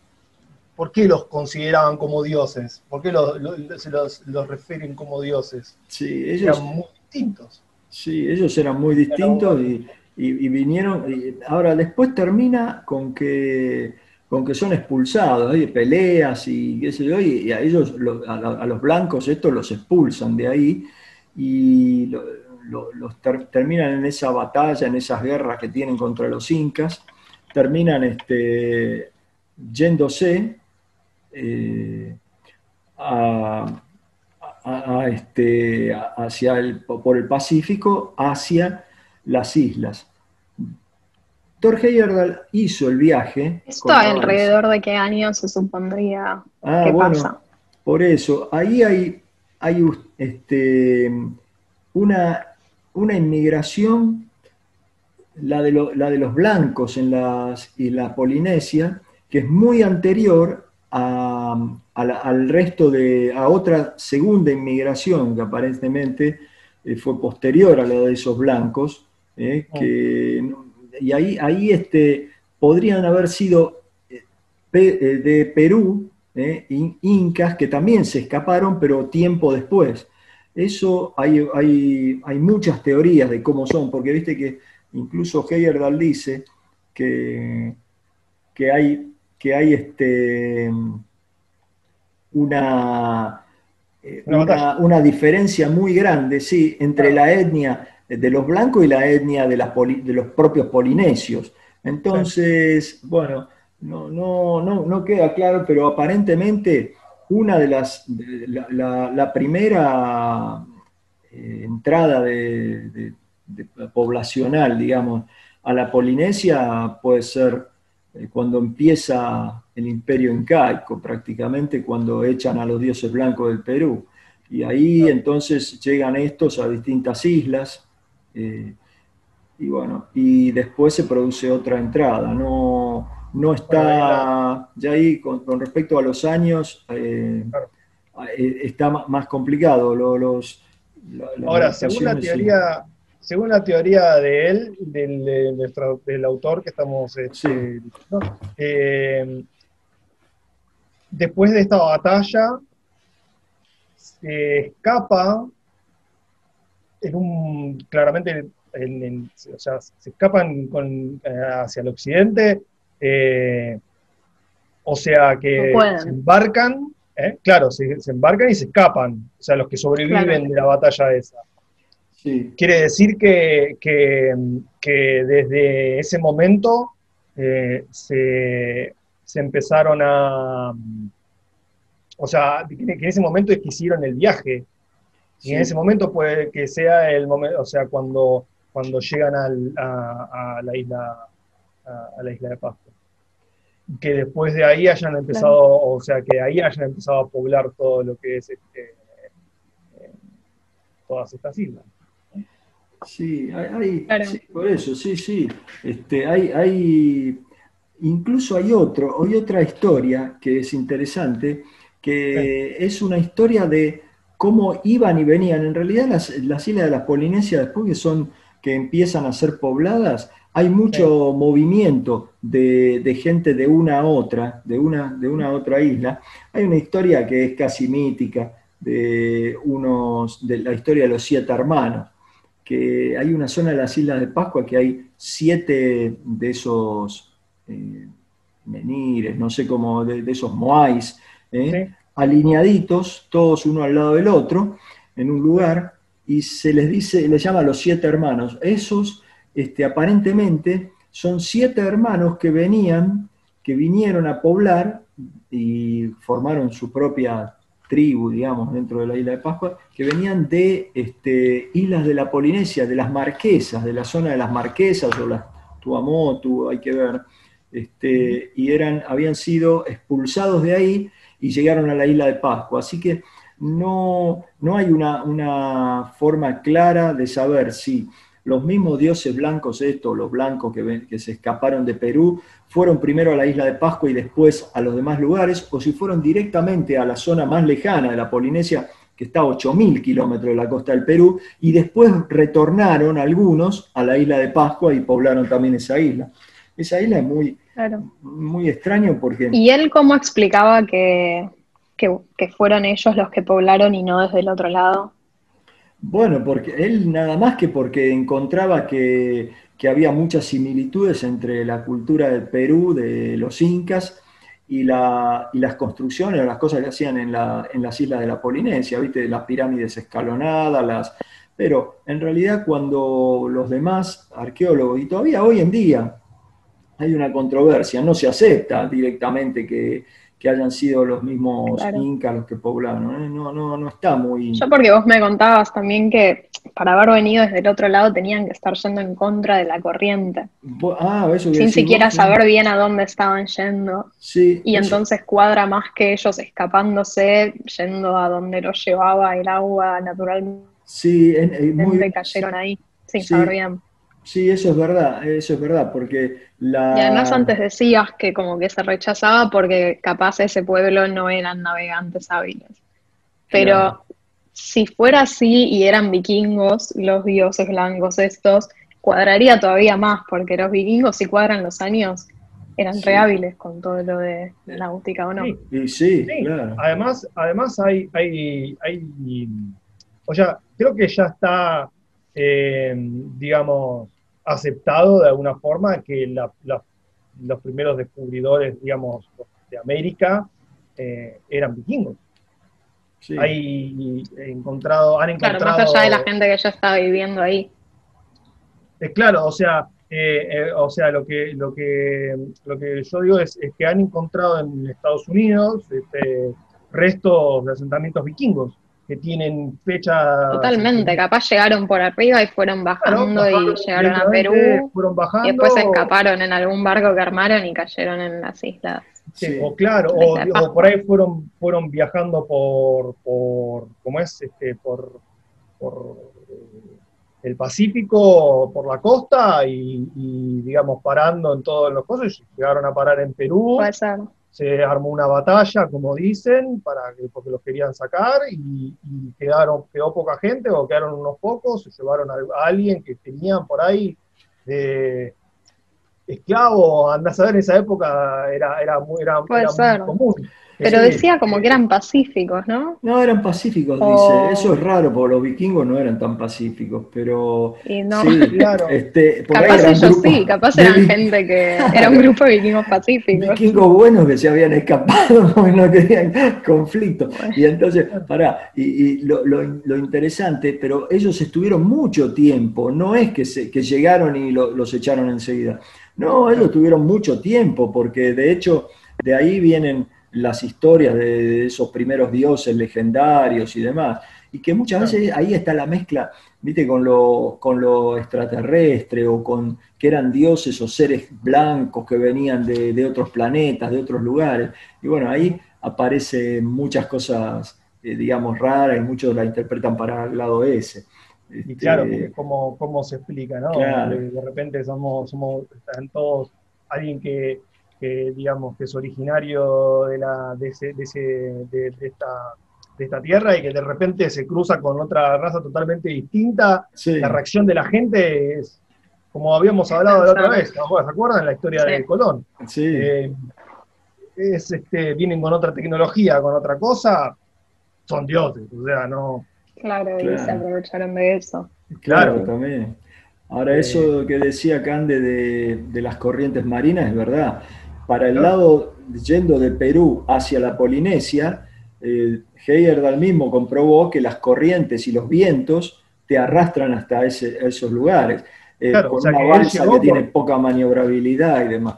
Speaker 2: ¿por qué los consideraban como dioses? ¿Por qué los, se los, refieren como dioses?
Speaker 1: Sí, ellos eran muy distintos. Sí, ellos eran muy distintos y, vinieron, ahora después termina con que, con que son expulsados, hay peleas y qué sé yo, y, a ellos, a, los blancos, estos los expulsan de ahí y los terminan en esa batalla, en esas guerras que tienen contra los incas, terminan este, yéndose eh, este, hacia el, por el Pacífico hacia las islas. Thor Heyerdahl hizo el viaje.
Speaker 3: ¿Esto alrededor de qué año se supondría ah, que pasa?
Speaker 1: Por eso, ahí hay, hay este, una una inmigración, la de, la de los blancos en las la Polinesia, que es muy anterior al resto de, a otra segunda inmigración que aparentemente eh, fue posterior a la de esos blancos, eh, y ahí, ahí este, podrían haber sido, eh, de Perú, incas, que también se escaparon, pero tiempo después. Eso hay, hay, hay, muchas teorías de cómo son, porque viste que incluso Heyerdahl dice que, que hay, que hay este, una, eh, una, diferencia muy grande, sí, entre la etnia de los blancos y la etnia de, las de los propios polinesios. Entonces, bueno, no, no, no, no queda claro, pero aparentemente una de las, la, primera eh, entrada de, poblacional, digamos, a la Polinesia puede ser eh, cuando empieza el imperio incaico, prácticamente cuando echan a los dioses blancos del Perú. Y ahí entonces llegan estos a distintas islas, eh, y bueno, y después se produce otra entrada. No, no está, ya ahí con, respecto a los años, eh, eh, está más complicado. Los,
Speaker 2: Ahora, según la teoría, según la teoría de él, del, del autor que estamos este, eh, después de esta batalla, se escapa en un, claramente, o sea, se escapan con, hacia el occidente eh, o sea que se embarcan, ¿eh? claro, se, embarcan y se escapan, o sea, los que sobreviven de la batalla esa. Quiere decir que, desde ese momento eh, se, empezaron a... O sea, que en ese momento es que hicieron el viaje. Y en ese momento puede que sea el momento, o sea, cuando, cuando llegan a, la isla a la isla de Pascua que después de ahí hayan empezado, o sea, que ahí hayan empezado a poblar todo lo que es este, eh, todas estas islas.
Speaker 1: Sí, hay, por eso, sí, sí. Este, hay, hay, incluso hay otro, hay otra historia que es interesante, que es una historia de cómo iban y venían. En realidad las, las islas de la Polinesia, después que son, que empiezan a ser pobladas, hay mucho movimiento de, gente de una a otra, de una, de una a otra isla. Hay una historia que es casi mítica de, unos, de la historia de los siete hermanos, que hay una zona de las Islas de Pascua que hay siete de esos eh, menires, no sé cómo, de, esos moais, eh, alineaditos, todos uno al lado del otro, en un lugar, y se les dice, les llama los siete hermanos. Esos este, aparentemente son siete hermanos que venían, que vinieron a poblar y formaron su propia tribu, digamos, dentro de la isla de Pascua, que venían de este, islas de la Polinesia, de las Marquesas, de la zona de las Marquesas o las Tuamotu, hay que ver, este, y eran, habían sido expulsados de ahí y llegaron a la isla de Pascua. Así que no, no hay una, una forma clara de saber si los mismos dioses blancos, estos, los blancos que, que se escaparon de Perú, fueron primero a la isla de Pascua y después a los demás lugares, o si fueron directamente a la zona más lejana de la Polinesia, que está a 8.000 kilómetros de la costa del Perú, y después retornaron algunos a la isla de Pascua y poblaron también esa isla. Esa isla es muy, muy extraño porque...
Speaker 3: ¿Y él cómo explicaba que, que fueron ellos los que poblaron y no desde el otro lado?
Speaker 1: Bueno, porque él nada más que porque encontraba que, había muchas similitudes entre la cultura del Perú, de los incas, y, la, y las construcciones, las cosas que hacían en las islas de la Polinesia, ¿viste? Las pirámides escalonadas, las... Pero en realidad cuando los demás arqueólogos, y todavía hoy en día hay una controversia, no se acepta directamente que, que hayan sido los mismos incas los que poblaron. ¿eh? No, no, no está muy...
Speaker 3: Yo porque vos me contabas también que para haber venido desde el otro lado tenían que estar yendo en contra de la corriente. Ah, eso Sin siquiera saber bien a dónde estaban yendo. Sí, y entonces cuadra más que ellos escapándose, yendo a donde los llevaba el agua natural.
Speaker 1: Sí,
Speaker 3: muy... cayeron ahí, sin saber bien.
Speaker 1: Sí, eso es verdad, eso es verdad, porque la...
Speaker 3: Y además antes decías que como que se rechazaba porque capaz ese pueblo no eran navegantes hábiles. Pero si fuera así y eran vikingos, los dioses blancos estos, cuadraría todavía más, porque los vikingos si cuadran los años, eran rehábiles con todo lo de náutica o no.
Speaker 2: Sí, sí, claro. Además, además hay, hay, hay, o sea, creo que ya está, eh, digamos, aceptado de alguna forma que los primeros descubridores, digamos, de América eh, eran vikingos. Sí. Hay encontrado, han encontrado...
Speaker 3: Claro, más allá de la gente que ya estaba viviendo ahí.
Speaker 2: Eh, claro, o sea, eh, o sea, lo que, lo que, lo que yo digo es, que han encontrado en Estados Unidos este, restos de asentamientos vikingos que tienen fecha...
Speaker 3: Totalmente, capaz llegaron por arriba y fueron bajando y llegaron a Perú.
Speaker 2: Fueron bajando,
Speaker 3: y después escaparon en algún barco que armaron y cayeron en las islas.
Speaker 2: Sí, o claro, o, por ahí fueron, fueron viajando por, por ¿cómo es? Este, por, por el Pacífico, por la costa y, digamos, parando en todos los cosas, llegaron a parar en Perú. Se armó una batalla, como dicen, para que, porque los querían sacar y, quedaron, quedó poca gente o quedaron unos pocos, se llevaron a, alguien que tenían por ahí de esclavo, andás a ver, en esa época era, era, muy, era, era muy común.
Speaker 3: Pero decía como que eran pacíficos, ¿no?
Speaker 1: No, eran pacíficos, dice. Eso es raro, porque los vikingos no eran tan pacíficos, pero...
Speaker 3: Sí, claro.
Speaker 1: Este,
Speaker 3: capaz ellos sí, capaz eran gente que... Era un grupo de vikingos pacíficos.
Speaker 1: Vikingos buenos que se habían escapado y no querían conflicto. Y entonces, pará, y, lo, lo, interesante, pero ellos estuvieron mucho tiempo, no es que, se, que llegaron y los echaron enseguida. No, ellos tuvieron mucho tiempo, porque de hecho de ahí vienen las historias de, esos primeros dioses legendarios y demás. Y que muchas veces ahí está la mezcla, viste, con lo, con lo extraterrestre o con que eran dioses o seres blancos que venían de, otros planetas, de otros lugares. Y bueno, ahí aparecen muchas cosas, eh, digamos, raras y muchos la interpretan para el lado ese.
Speaker 2: Y claro, este, porque cómo, se explica, ¿no? De, repente somos, somos, están todos alguien que que digamos que es originario de, la, de, ese, de, ese, de, esta, de esta tierra y que de repente se cruza con otra raza totalmente distinta, la reacción de la gente es, como habíamos hablado la otra vez, ¿se acuerdan la historia de Colón?
Speaker 1: Sí. Eh,
Speaker 2: es, este, vienen con otra tecnología, con otra cosa, son dioses, o sea, no...
Speaker 3: Claro, y se aprovecharon de eso.
Speaker 1: Claro, también. Ahora, eh, eso que decía Cande de, de, las corrientes marinas es verdad para el lado yendo de Perú hacia la Polinesia, eh, Heyerdahl mismo comprobó que las corrientes y los vientos te arrastran hasta esos lugares, eh, con una balsa que tiene poca maniobrabilidad y demás.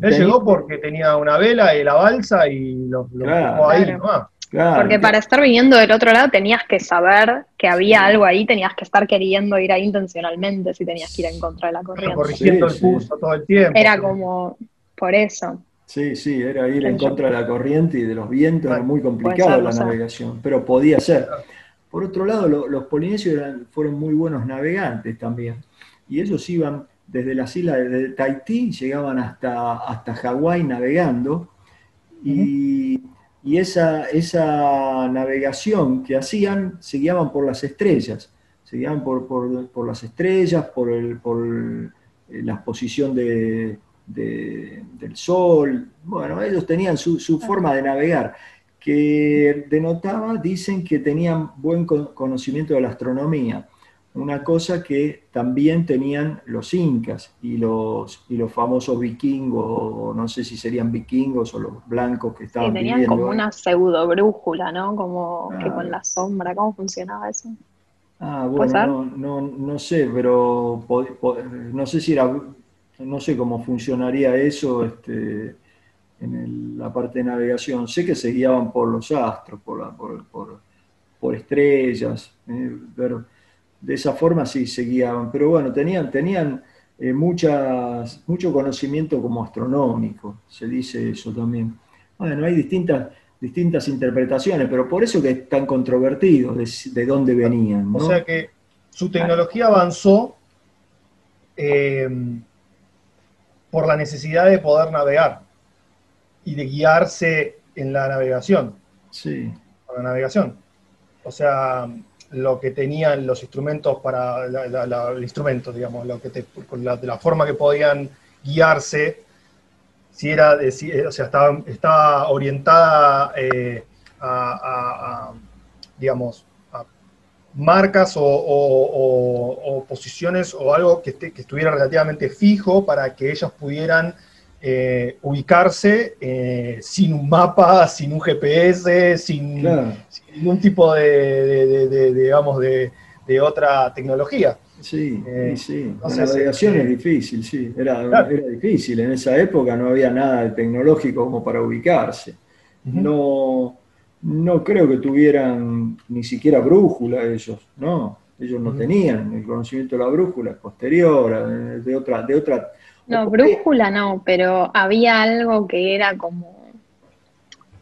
Speaker 2: Él llegó porque tenía una vela y la balsa y lo, lo ahí nomás.
Speaker 3: Porque para estar viniendo del otro lado tenías que saber que había algo ahí, tenías que estar queriendo ir ahí intencionalmente si tenías que ir en contra de la corriente.
Speaker 2: Corrigiendo el curso todo el tiempo.
Speaker 3: Era como, por eso.
Speaker 1: Sí, sí, era ir en contra de la corriente y de los vientos, era muy complicado la navegación, pero podía ser. Por otro lado, los polinesios fueron muy buenos navegantes también, y ellos iban desde las islas de Tahití, llegaban hasta, hasta Hawái navegando, y, esa, esa navegación que hacían se guiaban por las estrellas, se guiaban por, por, las estrellas, por, el, por la posición de, del sol. Bueno, ellos tenían su, forma de navegar, que denotaba, dicen que tenían buen conocimiento de la astronomía, una cosa que también tenían los incas y los, y los famosos vikingos, o no sé si serían vikingos o los blancos que estaban sí,
Speaker 3: tenían como una pseudo brújula, ¿no? Como que con la sombra, ¿cómo funcionaba eso?
Speaker 1: Ah, bueno, no, no, sé, pero no sé si era no sé cómo funcionaría eso este, en la parte de navegación. Sé que se guiaban por los astros, por, por, estrellas, eh, pero de esa forma sí se guiaban. Pero bueno, tenían, tenían eh, muchas, mucho conocimiento como astronómico, se dice eso también. Bueno, hay distintas, distintas interpretaciones, pero por eso que es tan controvertido de, dónde venían.
Speaker 2: O sea que su tecnología avanzó. Eh, por la necesidad de poder navegar y de guiarse en la navegación.
Speaker 1: Sí.
Speaker 2: Por la navegación. O sea, lo que tenían los instrumentos para el instrumento, digamos, lo que la, de la forma que podían guiarse si era, o sea, estaba, estaba orientada a, digamos, marcas o, posiciones o algo que, estuviera relativamente fijo para que ellos pudieran eh, ubicarse eh, sin un mapa, sin un GPS, sin, ningún tipo de, digamos, de, otra tecnología.
Speaker 1: Sí, eh, sí. la navegación es difícil, sí. Era, era, difícil. En esa época no había nada de tecnológico como para ubicarse. No no creo que tuvieran ni siquiera brújula ellos, no, ellos no tenían el conocimiento de la brújula, posterior, eh, de otra, de otra.
Speaker 3: No, brújula no, pero había algo que era como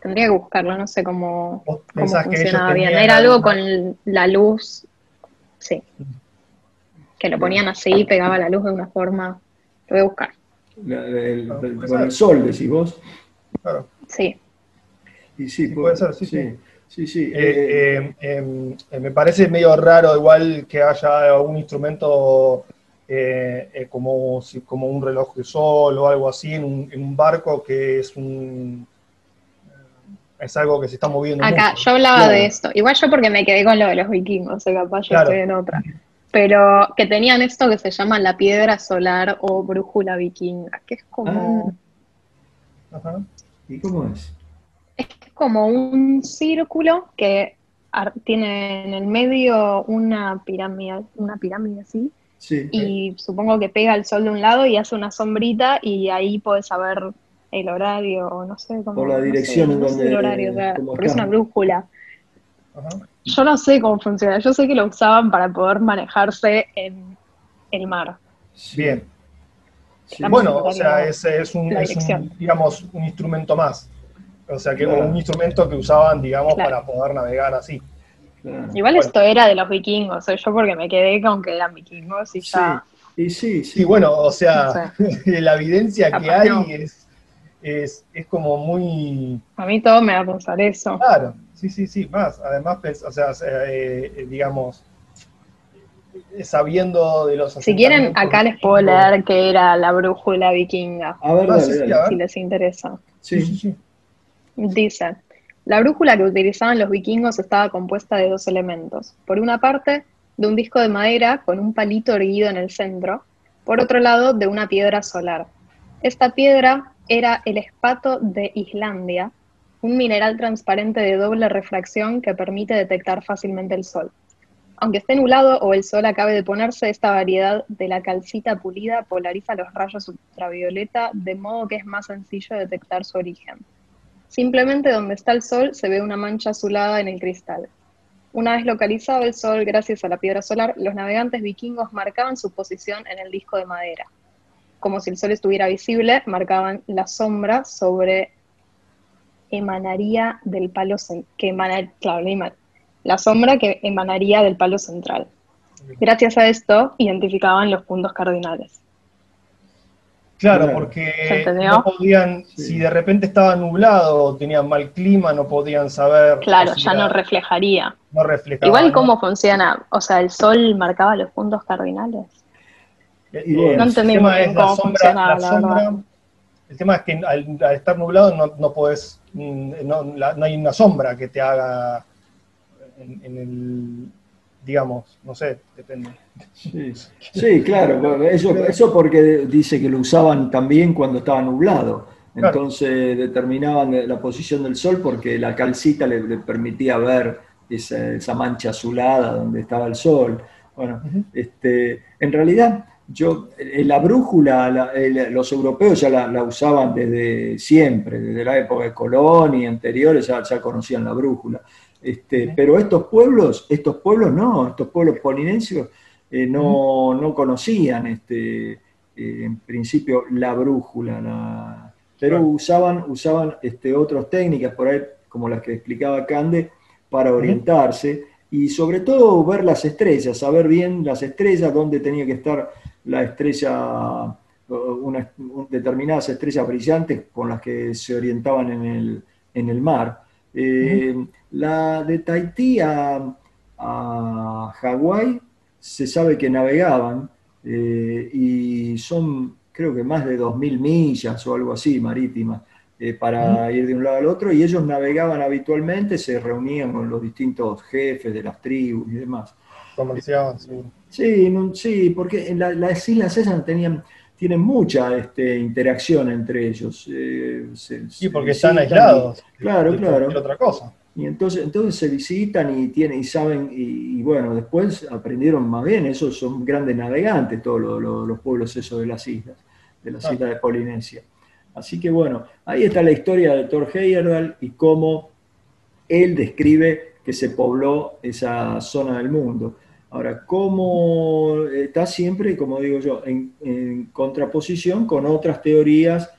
Speaker 3: tendría que buscarlo, no sé cómo, funcionaba bien. Era algo con la luz, sí. Que lo ponían así, y pegaba la luz de una forma. Lo voy a buscar.
Speaker 1: con el sol, decís vos.
Speaker 3: Claro. Sí.
Speaker 2: Y sí, puede, ser, sí, sí. sí. Eh, eh, em, eh, me parece medio raro igual que haya algún instrumento como, como un reloj de sol o algo así en un, barco que es un es algo que se está moviendo.
Speaker 3: Acá, yo hablaba de esto. Igual yo porque me quedé con lo de los vikingos, o sea, capaz yo estoy en otra. Pero que tenían esto que se llama la piedra solar o brújula vikinga, que es como...
Speaker 1: Ah. Ajá. ¿Y cómo es?
Speaker 3: Como un círculo que tiene en el medio una pirámide, una pirámide así. Y supongo que pega el sol de un lado y hace una sombrita y ahí puedes saber el horario, no sé cómo.
Speaker 1: Por la dirección en donde.
Speaker 3: el horario, porque es una brújula. Yo no sé cómo funciona, yo sé que lo usaban para poder manejarse en el mar.
Speaker 2: Bien. Bueno, o sea, ese es un, digamos, un instrumento más. O sea, que un instrumento que usaban, digamos, para poder navegar así.
Speaker 3: Igual esto era de los vikingos, yo porque me quedé con que eran vikingos y ya.
Speaker 1: Sí, sí,
Speaker 2: sí. Y bueno, o sea, la evidencia que hay es, es, como muy.
Speaker 3: A mí todo me va a pensar eso.
Speaker 2: Claro, sí, sí, sí, más. Además, pues, o sea, eh, eh, digamos, sabiendo de los.
Speaker 3: Si quieren, acá les puedo leer que era la brújula vikinga.
Speaker 1: A ver,
Speaker 3: si les interesa.
Speaker 2: sí, sí. sí.
Speaker 3: Dice, la brújula que utilizaban los vikingos estaba compuesta de dos elementos. Por una parte, de un disco de madera con un palito erguido en el centro, por otro lado, de una piedra solar. Esta piedra era el espato de Islandia, un mineral transparente de doble refracción que permite detectar fácilmente el sol. Aunque esté nublado o el sol acabe de ponerse, esta variedad de la calcita pulida polariza los rayos ultravioleta de modo que es más sencillo detectar su origen. Simplemente donde está el sol se ve una mancha azulada en el cristal. Una vez localizado el sol gracias a la piedra solar, los navegantes vikingos marcaban su posición en el disco de madera. Como si el sol estuviera visible, marcaban la sombra sobre emanaría del palo que la sombra que emanaría del palo central. Gracias a esto identificaban los puntos cardinales.
Speaker 2: Claro, porque no podían, si de repente estaba nublado o tenían mal clima, no podían saber.
Speaker 3: Claro, ya no reflejaría.
Speaker 2: No reflejaba.
Speaker 3: Igual, ¿cómo funciona? O sea, ¿el sol marcaba los puntos cardinales?
Speaker 2: Eh, no entendí cómo funcionaba, la, sombra, El tema es que al, estar nublado no, no podés, mm, no, no, hay una sombra que te haga en el digamos, no sé, depende.
Speaker 1: Sí, claro, eso, eso porque dice que lo usaban también cuando estaba nublado. Entonces determinaban la posición del sol porque la calcita le, permitía ver esa, mancha azulada donde estaba el sol. Bueno, este, en realidad, yo, la brújula, los europeos ya la, usaban desde siempre, desde la época de Colón y anteriores ya, ya conocían la brújula. Este, pero estos pueblos, estos pueblos no, estos pueblos polinesios eh, no, conocían este, eh, en principio la brújula, pero usaban, usaban este, otras técnicas por ahí, como las que explicaba Cande, para orientarse y sobre todo ver las estrellas, saber bien las estrellas, dónde tenía que estar la estrella, una, determinadas estrellas brillantes con las que se orientaban en el, en el mar. Eh, la de Tahití a, Hawái se sabe que navegaban eh, y son creo que más de 2.000 millas o algo así, marítimas, eh, para ir de un lado al otro, y ellos navegaban habitualmente, se reunían con los distintos jefes de las tribus y demás.
Speaker 2: Comerciaban, sí.
Speaker 1: Sí, sí, porque en las islas esas tenían, tienen mucha este, interacción entre ellos.
Speaker 2: Eh, sí, porque están aislados.
Speaker 1: claro, claro.
Speaker 2: otra cosa.
Speaker 1: Y entonces, entonces se visitan y tienen, y saben, y, bueno, después aprendieron más bien, esos son grandes navegantes, todos los, pueblos esos de las islas, de las islas de Polinesia. Así que bueno, ahí está la historia de Thor Heyerdahl y cómo él describe que se pobló esa zona del mundo. Ahora, cómo está siempre, como digo yo, en, contraposición con otras teorías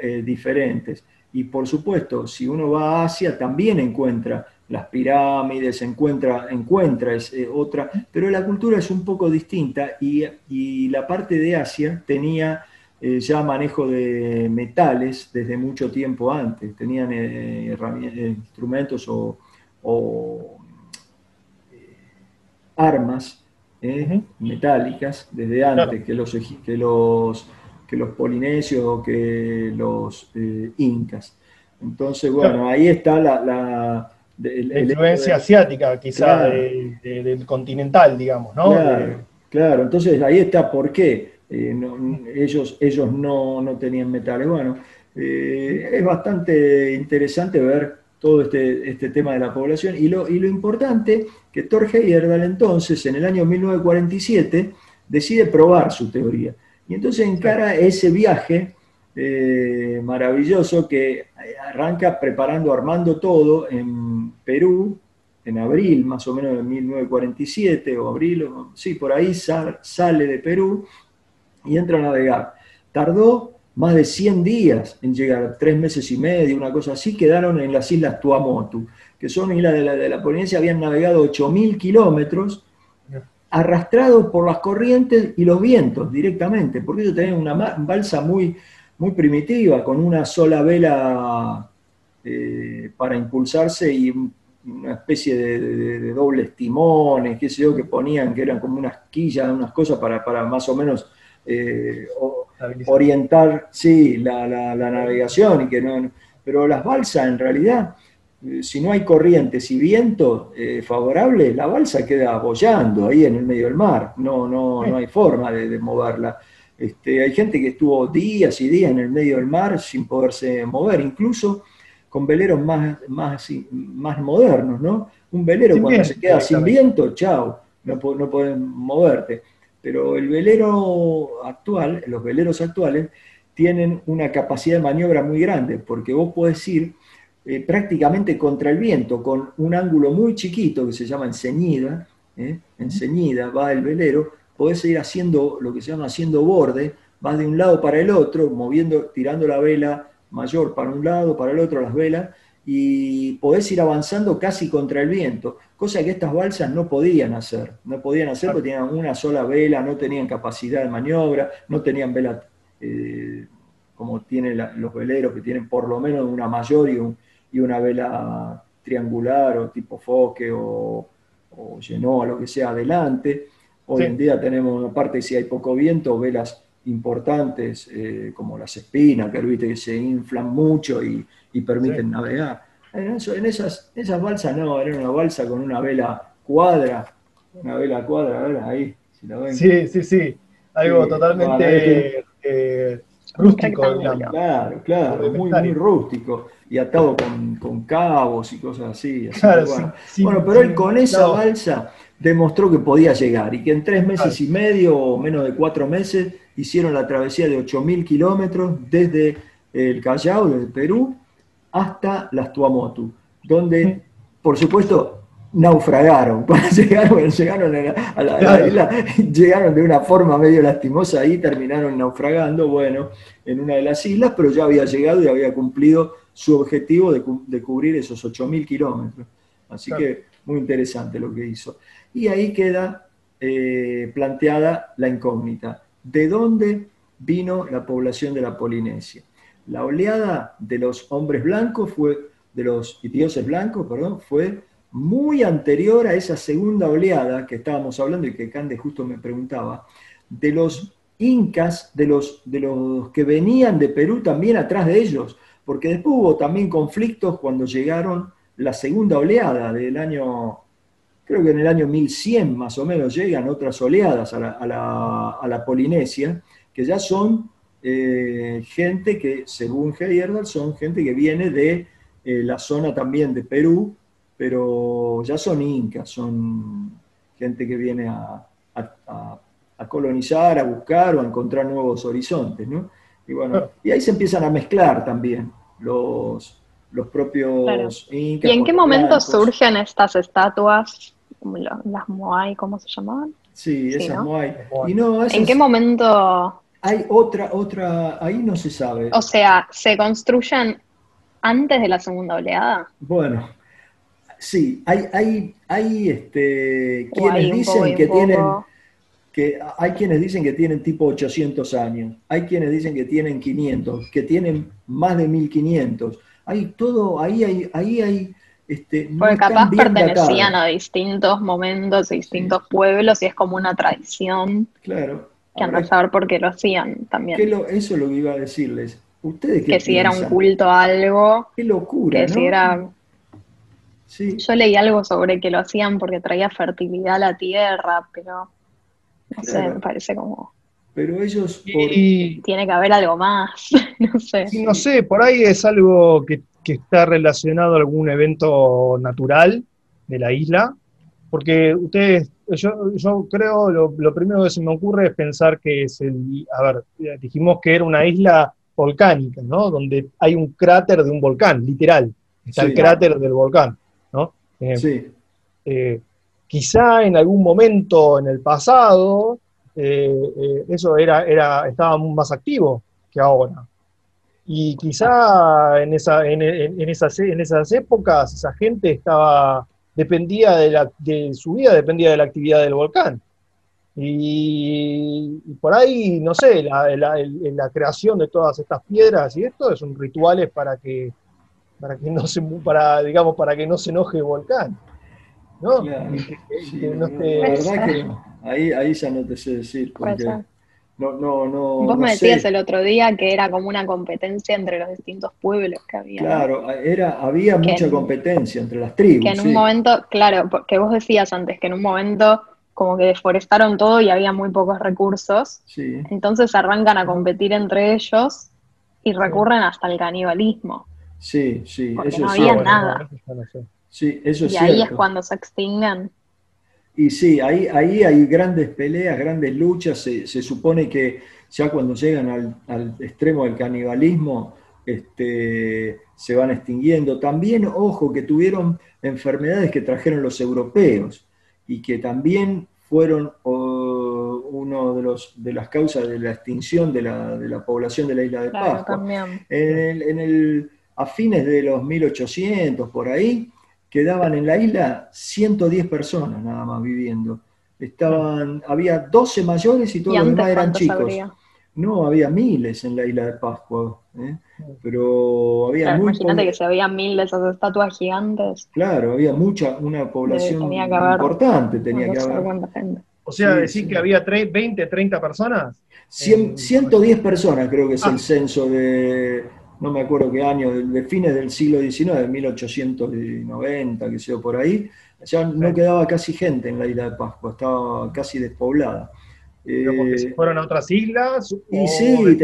Speaker 1: eh, diferentes. Y por supuesto, si uno va a Asia, también encuentra las pirámides, encuentra, encuentra eh, otra, pero la cultura es un poco distinta y, la parte de Asia tenía eh, ya manejo de metales desde mucho tiempo antes, tenían eh, instrumentos o, armas metálicas desde antes que los, que los que los polinesios o que los eh, incas. Entonces, bueno, ahí está la...
Speaker 2: la, influencia asiática, quizá, del continental, digamos, ¿no?
Speaker 1: Claro, entonces ahí está por qué eh, ellos, ellos no, tenían metales. Bueno, eh, es bastante interesante ver todo este, este, tema de la población y lo, y lo importante que Thor Heyerdahl entonces, en el año 1947, decide probar su teoría. Y entonces encara ese viaje eh, maravilloso que arranca preparando, armando todo en Perú, en abril más o menos de 1947 o abril, sí, por ahí sale de Perú y entra a navegar. Tardó más de 100 días en llegar, tres meses y medio, una cosa así, quedaron en las islas Tuamotu, que son islas de la, de la Polinesia, habían navegado 8.000 kilómetros arrastrados por las corrientes y los vientos directamente, porque ellos tenían una balsa muy, muy primitiva, con una sola vela eh, para impulsarse y una especie de, dobles timones, qué sé yo, que ponían, que eran como unas quillas, unas cosas para, más o menos eh, orientar sí, la, la, navegación, y que no, pero las balsas en realidad si no hay corrientes y viento eh, favorable, la balsa queda bollando ahí en el medio del mar, no, no, no hay forma de, moverla. Este, hay gente que estuvo días y días en el medio del mar sin poderse mover, incluso con veleros más, más, más modernos, ¿no? Un velero cuando se queda sin viento, chao, no, no pueden moverte. Pero el velero actual, los veleros actuales, tienen una capacidad de maniobra muy grande, porque vos podés ir eh, prácticamente contra el viento, con un ángulo muy chiquito que se llama enseñida, ¿eh? enseñida, va el velero, podés ir haciendo lo que se llama haciendo borde, vas de un lado para el otro, moviendo, tirando la vela mayor para un lado, para el otro las velas, y podés ir avanzando casi contra el viento, cosa que estas balsas no podían hacer, no podían hacer porque tenían una sola vela, no tenían capacidad de maniobra, no tenían vela eh, como tienen los veleros que tienen por lo menos una mayor y un, y una vela triangular o tipo foque o, o o lo que sea adelante. Hoy en día tenemos, aparte si hay poco viento, velas importantes eh, como las espinas, que viste que se inflan mucho y, permiten navegar. En, eso, en esas, esas balsas no, era una balsa con una vela cuadra, una vela cuadra, ahí,
Speaker 2: si la ven. Sí, sí, sí, algo totalmente eh, rústico,
Speaker 1: Claro, claro, muy, muy rústico y atado con, cabos y cosas así. bueno. pero él con esa balsa demostró que podía llegar y que en tres meses y medio o menos de cuatro meses hicieron la travesía de 8.000 kilómetros desde el Callao, desde Perú, hasta las Tuamotu, donde, por supuesto, naufragaron. Llegaron, llegaron a la, isla, llegaron de una forma medio lastimosa y terminaron naufragando, bueno, en una de las islas, pero ya había llegado y había cumplido su objetivo de, cubrir esos 8.000 kilómetros. Así que muy interesante lo que hizo. Y ahí queda eh, planteada la incógnita. ¿De dónde vino la población de la Polinesia? La oleada de los hombres blancos fue, de los dioses blancos, perdón, fue muy anterior a esa segunda oleada que estábamos hablando y que Cande justo me preguntaba, de los incas de los, de los que venían de Perú también atrás de ellos, porque después hubo también conflictos cuando llegaron la segunda oleada del año, creo que en el año 1100 más o menos llegan otras oleadas a la, Polinesia, que ya son eh, gente que, según Heyerdahl, son gente que viene de eh, la zona también de Perú, pero ya son incas, son gente que viene a, colonizar, a buscar o a encontrar nuevos horizontes, ¿no? Y bueno, y ahí se empiezan a mezclar también los, los propios incas.
Speaker 3: ¿Y en qué momento surgen estas estatuas, las Moai, cómo se llamaban?
Speaker 1: Sí, esas Moai.
Speaker 3: ¿En qué momento?
Speaker 1: Hay otra, otra, ahí no se sabe.
Speaker 3: O sea, ¿se construyen antes de la segunda oleada?
Speaker 1: Bueno, sí, hay, hay, hay este, quienes dicen que tienen que hay quienes dicen que tienen tipo 800 años, hay quienes dicen que tienen 500, que tienen más de 1500. Hay todo, ahí hay, ahí hay este,
Speaker 3: Porque capaz pertenecían a distintos momentos, a distintos pueblos y es como una tradición.
Speaker 1: Claro.
Speaker 3: Que andar a saber por qué lo hacían también.
Speaker 1: eso es lo que iba a decirles. ¿Ustedes
Speaker 3: que si era un culto a algo.
Speaker 1: Qué locura.
Speaker 3: Que si era. Yo leí algo sobre que lo hacían porque traía fertilidad a la tierra, pero no sé, me parece como.
Speaker 1: Pero ellos.
Speaker 3: Tiene que haber algo más, no sé.
Speaker 2: no sé, por ahí es algo que, está relacionado a algún evento natural de la isla, porque ustedes, yo, yo creo, lo, lo, primero que se me ocurre es pensar que es el, a ver, dijimos que era una isla volcánica, ¿no? Donde hay un cráter de un volcán, literal, está el cráter del volcán, ¿no?
Speaker 1: Eh, sí.
Speaker 2: Eh, quizá en algún momento en el pasado eh, eso era, era, estaba más activo que ahora. Y quizá en, esa, en, esas, en esas épocas esa gente estaba, dependía de, la, de su vida, dependía de la actividad del volcán. Y, por ahí, no sé, la, la, creación de todas estas piedras y esto son rituales para que, para que no se, para, digamos, para que no se enoje el volcán. ¿no? La
Speaker 1: verdad que Ahí, ahí ya no te sé decir. Porque no, no, no,
Speaker 3: Vos me decías el otro día que era como una competencia entre los distintos pueblos que había.
Speaker 1: Claro, era, había mucha competencia entre las tribus.
Speaker 3: Que en un momento, claro, que vos decías antes, que en un momento como que deforestaron todo y había muy pocos recursos.
Speaker 1: Sí.
Speaker 3: Entonces arrancan a competir entre ellos y recurren hasta el canibalismo.
Speaker 1: Sí, sí.
Speaker 3: Porque no había nada.
Speaker 1: Sí, eso
Speaker 3: y ahí es cuando se extinguen.
Speaker 1: Y sí, ahí, ahí hay grandes peleas, grandes luchas. Se, supone que ya cuando llegan al, extremo del canibalismo, este, se van extinguiendo. También, ojo, que tuvieron enfermedades que trajeron los europeos y que también fueron uno de, los, de las causas de la extinción de la, de la población de la isla de Pascua. En en el, a fines de los 1800, por ahí, quedaban en la isla 110 personas nada más viviendo. Estaban, había 12 mayores y todos los demás eran chicos. No, había miles en la isla de Pascua, ¿eh? pero había
Speaker 3: Imagínate que se había miles de esas estatuas gigantes. Claro,
Speaker 1: había mucha, una población importante tenía que haber.
Speaker 2: O sea, decir que había 20, 30 personas.
Speaker 1: 110 personas creo que es el ah. censo de, no me acuerdo qué año, de, fines del siglo XIX, 1890, que sea por ahí, ya no quedaba casi gente en la isla de Pascua, estaba casi despoblada.
Speaker 2: porque se fueron a otras islas?
Speaker 1: Y sí,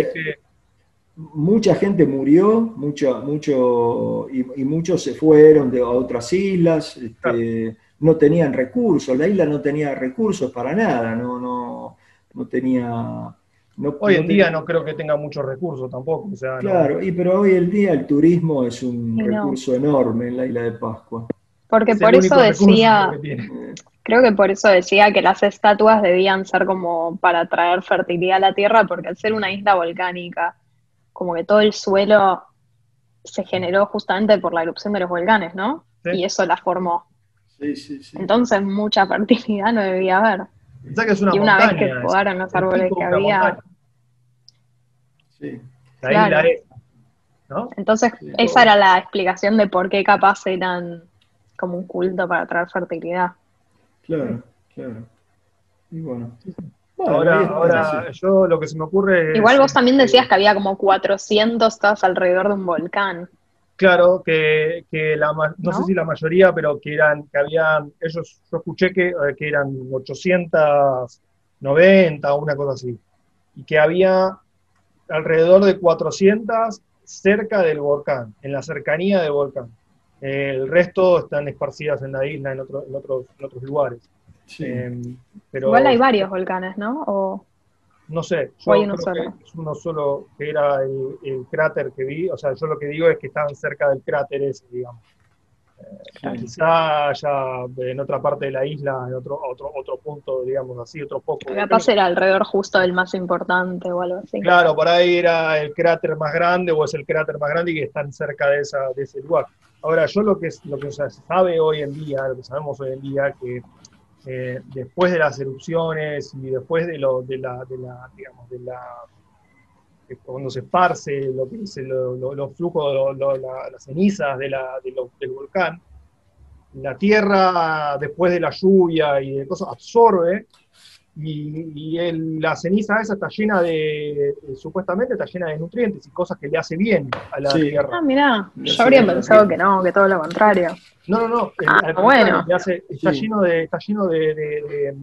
Speaker 1: mucha gente murió, mucho, mucho, y, muchos se fueron a otras islas, este, no tenían recursos, la isla no tenía recursos para nada, no, no, no tenía
Speaker 2: hoy en día no creo que tenga muchos recursos tampoco.
Speaker 1: claro, y pero hoy en día el turismo es un recurso enorme en la isla de Pascua.
Speaker 3: Porque por eso decía, creo que por eso decía que las estatuas debían ser como para traer fertilidad a la tierra, porque al ser una isla volcánica, como que todo el suelo se generó justamente por la erupción de los volcanes, ¿no? Y eso la formó.
Speaker 1: Sí, sí, sí.
Speaker 3: Entonces mucha fertilidad no debía haber y una vez que podaron los árboles que había.
Speaker 1: Sí.
Speaker 3: Claro. ¿no? Entonces, esa era la explicación de por qué capaz eran como un culto para traer fertilidad.
Speaker 1: Claro, claro. Y bueno.
Speaker 2: ahora, ahora yo lo que se me ocurre
Speaker 3: Igual vos también decías que había como 400 estás alrededor de un volcán.
Speaker 2: Claro, que, la, no, sé si la mayoría, pero que eran, que habían, ellos, yo escuché que, eh, que eran 890 o una cosa así, y que había alrededor de 400 cerca del volcán, en la cercanía del volcán. El resto están esparcidas en la isla, en, otros, en otros lugares.
Speaker 3: Em, pero, Igual hay varios volcanes, ¿no? O...
Speaker 2: No sé, yo creo que es uno solo que era el, cráter que vi, o sea, yo lo que digo es que estaban cerca del cráter ese, digamos. Eh, quizá haya en otra parte de la isla, en otro, otro, otro punto, digamos así, otro poco.
Speaker 3: Capaz era alrededor justo del más importante o algo así.
Speaker 2: Claro, por ahí era el cráter más grande o es el cráter más grande y que están cerca de, esa, de ese lugar. Ahora, yo lo que, lo que se sabe hoy en día, lo que sabemos hoy en día, que eh, después de las erupciones y después de, lo, de, la, de la, digamos, de la, cuando se esparce lo que los flujos, las cenizas de la, del volcán, la tierra después de la lluvia y de cosas absorbe y, la ceniza esa está llena de, supuestamente está llena de nutrientes y cosas que le hace bien a la tierra.
Speaker 3: Ah, mira, yo habría pensado que no, que todo lo contrario.
Speaker 2: No, no, no, ah, bueno. está lleno de, está lleno de,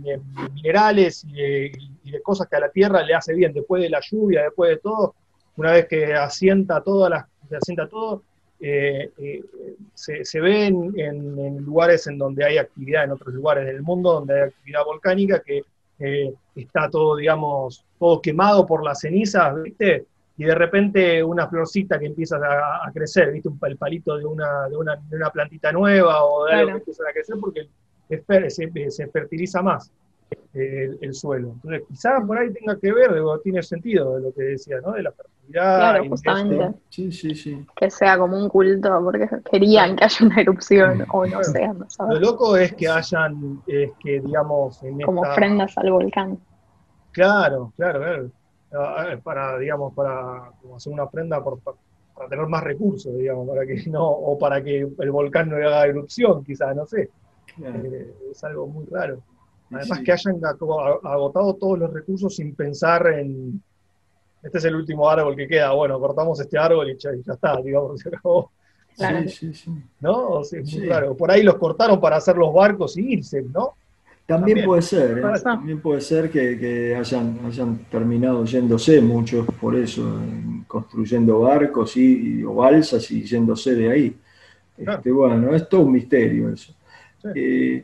Speaker 2: minerales y de, cosas que a la tierra le hace bien, después de la lluvia, después de todo, una vez que asienta todas las, asienta todo, eh, eh, se, se, ve en, en, lugares en donde hay actividad, en otros lugares del mundo donde hay actividad volcánica, que eh, está todo, digamos, todo quemado por las cenizas, ¿viste? Y de repente una florcita que empieza a, crecer, ¿viste? Un, el palito de una, de una, de una plantita nueva o de algo que empieza a crecer porque se, se fertiliza más el, suelo. Entonces, quizás por ahí tenga que ver, tiene sentido de lo que decía, ¿no? De la fertilidad.
Speaker 3: Claro, justamente. Sí, sí, sí. Que sea como un culto, porque querían que haya una erupción, o no sé, no
Speaker 2: Lo loco es que hayan, es que digamos,
Speaker 3: como ofrendas al volcán.
Speaker 2: Claro, claro, claro. Para, digamos, para hacer una ofrenda por, para tener más recursos, digamos, para que no, o para que el volcán no haga erupción, quizás, no sé. Eh, es algo muy raro. Además que hayan agotado todos los recursos sin pensar en, este es el último árbol que queda, bueno, cortamos este árbol y ya, está, digamos, se acabó. Sí, sí, sí. ¿No? claro. Por ahí los cortaron para hacer los barcos y irse, ¿no?
Speaker 1: También, puede ser, ¿eh? también puede ser que, hayan, hayan, terminado yéndose muchos por eso, construyendo barcos y, o balsas y yéndose de ahí. Este, bueno, es todo un misterio eso. Eh,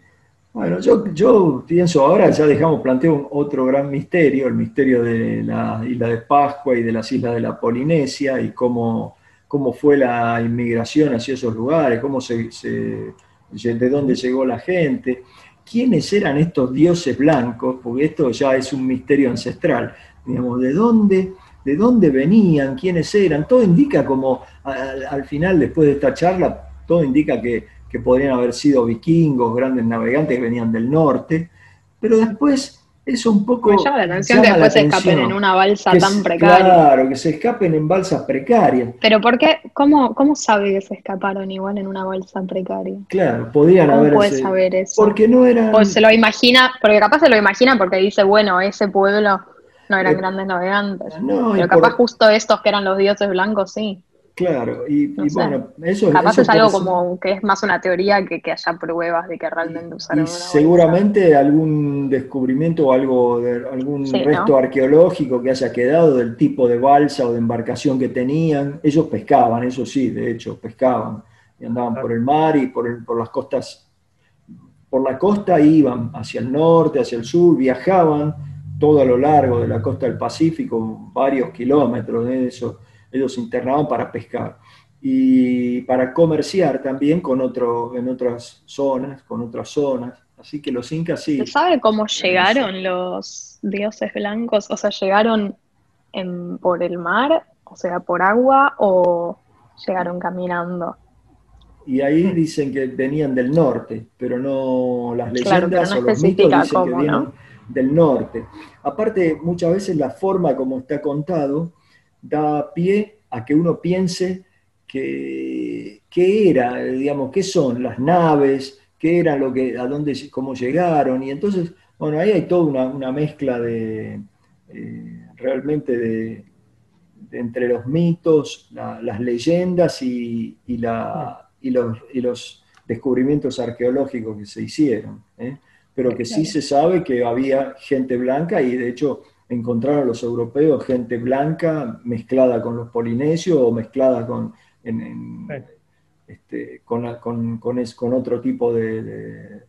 Speaker 1: bueno, yo, yo pienso ahora, ya dejamos planteado otro gran misterio, el misterio de la isla de Pascua y de las islas de la Polinesia y cómo, cómo fue la inmigración hacia esos lugares, cómo se, de dónde llegó la gente, quiénes eran estos dioses blancos, porque esto ya es un misterio ancestral, digamos, de dónde, de dónde venían, quiénes eran, todo indica como al final, después de esta charla, todo indica que que podrían haber sido vikingos, grandes navegantes que venían del norte, pero después es un poco...
Speaker 3: Me llama la atención que después se escapen en una balsa tan precaria.
Speaker 1: Claro, que se escapen en balsas precarias.
Speaker 3: Pero ¿por qué? ¿Cómo, cómo sabe que se escaparon igual en una balsa precaria?
Speaker 1: Claro, podían haber...
Speaker 3: puede saber eso?
Speaker 1: Porque no eran...
Speaker 3: O se lo imagina, porque capaz se lo imagina porque dice, bueno, ese pueblo no eran eh, grandes navegantes. pero capaz justo estos que eran los dioses blancos, sí.
Speaker 1: Claro, y, bueno, eso
Speaker 3: Capaz es algo como que es más una teoría que, que haya pruebas de que realmente usaron.
Speaker 1: Y seguramente algún descubrimiento o algo de, algún resto arqueológico que haya quedado del tipo de balsa o de embarcación que tenían. Ellos pescaban, eso sí, de hecho, pescaban. Y andaban por el mar y por, por las costas. Por la costa iban hacia el norte, hacia el sur, viajaban todo a lo largo de la costa del Pacífico, varios kilómetros de eso ellos se internaban para pescar y para comerciar también con otro, en otras zonas, con otras zonas. Así que los incas sí.
Speaker 3: ¿Se sabe cómo llegaron los dioses blancos? O sea, ¿llegaron por el mar, o sea, por agua, o llegaron caminando?
Speaker 1: Y ahí dicen que venían del norte, pero no las leyendas o los mitos dicen que vienen del norte. Aparte, muchas veces la forma como está contado da pie a que uno piense que, qué era, digamos, qué son las naves, qué era lo que, a dónde, cómo llegaron, y entonces Bueno, ahí hay toda una, mezcla de eh, realmente de, entre los mitos, las leyendas y, la, y, los, y, los, descubrimientos arqueológicos que se hicieron. ¿eh? Pero que sí se sabe que había gente blanca y de hecho encontraron los europeos gente blanca mezclada con los polinesios o mezclada con, este, con, con, otro tipo de,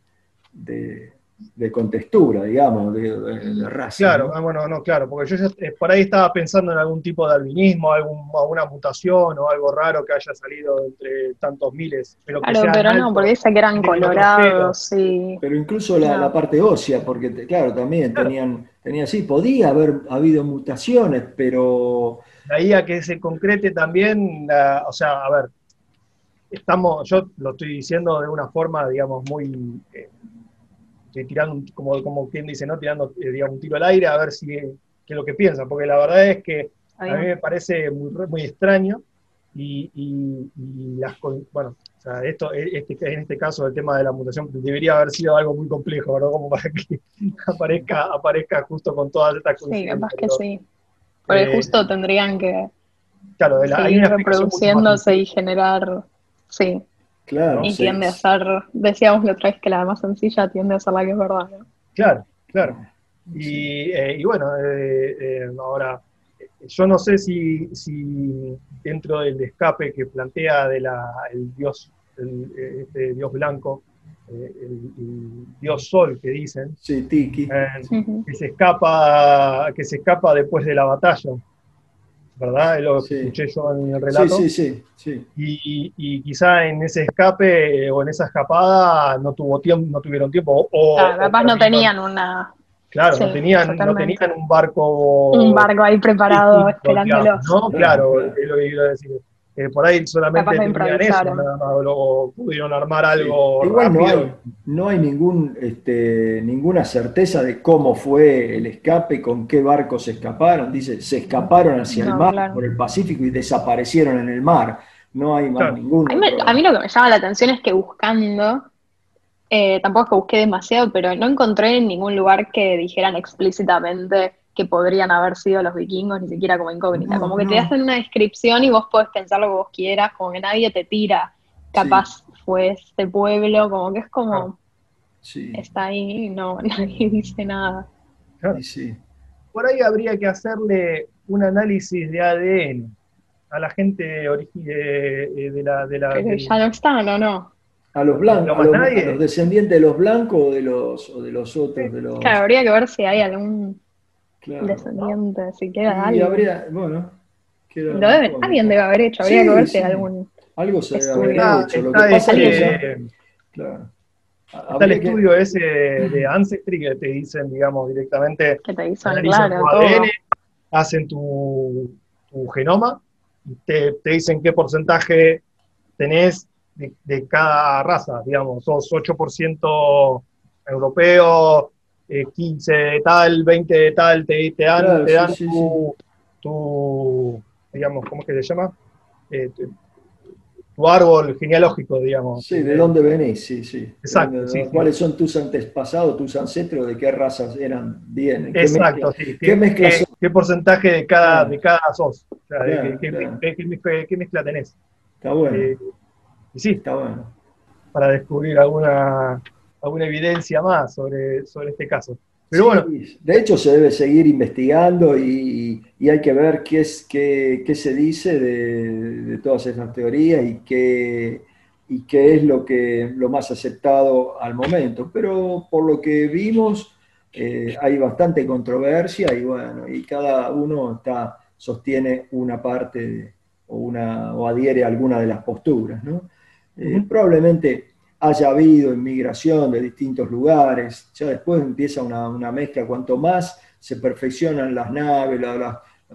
Speaker 1: de, contextura, digamos, de, raza.
Speaker 2: Claro, ah, bueno, no, claro, porque yo eh, por ahí estaba pensando en algún tipo de albinismo, algún, alguna mutación o algo raro que haya salido entre tantos miles.
Speaker 3: Pero claro, pero no, porque dice que eran colorados, sí.
Speaker 1: Pero incluso la, parte ósea, porque claro, también tenían, tenía, sí, podía haber habido mutaciones, pero...
Speaker 2: De ahí a que se concrete también, o sea, a ver, estamos, yo lo estoy diciendo de una forma, digamos, muy, eh, tirando, como, como quien dice, ¿no? Tirando, eh, digamos, un tiro al aire a ver si, qué es lo que piensa, porque la verdad es que a mí me parece muy, muy extraño y, y, las, bueno, o sea, esto, este, en este caso el tema de la mutación debería haber sido algo muy complejo, ¿verdad? Como para que aparezca, aparezca justo con todas estas
Speaker 3: cosas. Sí, capaz que sí. Porque eh, justo tendrían que
Speaker 2: claro,
Speaker 3: seguir reproduciéndose y generar Sí. Claro. Y tiende a ser, decíamos la otra vez que la más sencilla tiende a ser la que es verdad.
Speaker 2: Claro, claro. Y, eh, bueno, eh, eh, ahora, yo no sé si, si, dentro del escape que plantea de la, el dios, el, este dios blanco, el, dios sol que dicen,
Speaker 1: sí, Tiki.
Speaker 2: que se escapa, que se escapa después de la batalla. ¿verdad? Lo escuché yo en el relato.
Speaker 1: Sí, sí, sí.
Speaker 2: Y, quizá en ese escape o en esa escapada no, tuvo tiempo, no tuvieron tiempo. O,
Speaker 3: claro, capaz no tenían una...
Speaker 2: Claro, no, tenían, no tenían un barco...
Speaker 3: Un barco ahí preparado esperándolo.
Speaker 2: ¿no? Claro, es lo que iba a decir por ahí solamente tenían eso, luego pudieron armar algo.
Speaker 1: igual no hay, no hay ningún, este, ninguna certeza de cómo fue el escape, con qué barco se escaparon. Dice, se escaparon hacia el mar por el Pacífico y desaparecieron en el mar. No hay más ningún.
Speaker 3: A mí, lo que me llama la atención es que buscando, eh, tampoco es que busqué demasiado, pero no encontré en ningún lugar que dijeran explícitamente que podrían haber sido los vikingos, ni siquiera como incógnita. como que te hacen una descripción y vos podés pensar lo que vos quieras, como que nadie te tira, capaz fue este pueblo, como que es como, está ahí y no, nadie dice nada.
Speaker 2: Por ahí habría que hacerle un análisis de ADN a la gente de, de, la... De la
Speaker 3: Pero ya no están, ¿o no?
Speaker 1: A los blancos, a los, descendientes de los blancos o de los, o de los otros. De los...
Speaker 3: Claro, habría que ver si hay algún Claro. Descendiente, si queda algo.
Speaker 1: Y habría, bueno,
Speaker 3: Lo alguien debe haber hecho, habría que ver si algún.
Speaker 1: Algo se debe haber hecho. Lo que pasa es que.
Speaker 2: Claro. Está el estudio ese de Ancestry que te dicen, digamos, directamente.
Speaker 3: Que te dicen, claro. Tu
Speaker 2: ADN, hacen tu, tu genoma, te, te, dicen qué porcentaje tenés de, de cada raza, digamos, sos 8% europeo, 15 eh, de tal, 20 de tal, te, te dan, te dan tu, digamos, ¿cómo es que se llama? Eh, tu, árbol genealógico, digamos.
Speaker 1: Sí, de dónde venís, sí, sí.
Speaker 2: Exacto.
Speaker 1: ¿Cuáles son tus antepasados, tus ancestros, de qué razas eran? Bien.
Speaker 2: Exacto, sí. ¿Qué, ¿Qué, porcentaje de cada, de cada sos? O sea, qué, mezcla tenés?
Speaker 1: Está bueno. Eh,
Speaker 2: y bueno. Para descubrir alguna alguna evidencia más sobre, sobre este caso. Pero bueno.
Speaker 1: De hecho, se debe seguir investigando y, hay que ver qué, es, qué, qué se dice de, todas esas teorías y qué, y qué es lo, que, lo más aceptado al momento. Pero por lo que vimos, eh, hay bastante controversia y bueno, y cada uno está, sostiene una parte o, una, o adhiere a alguna de las posturas. ¿no? Eh, probablemente haya habido inmigración de distintos lugares, ya después empieza una, mezcla, cuanto más se perfeccionan las naves,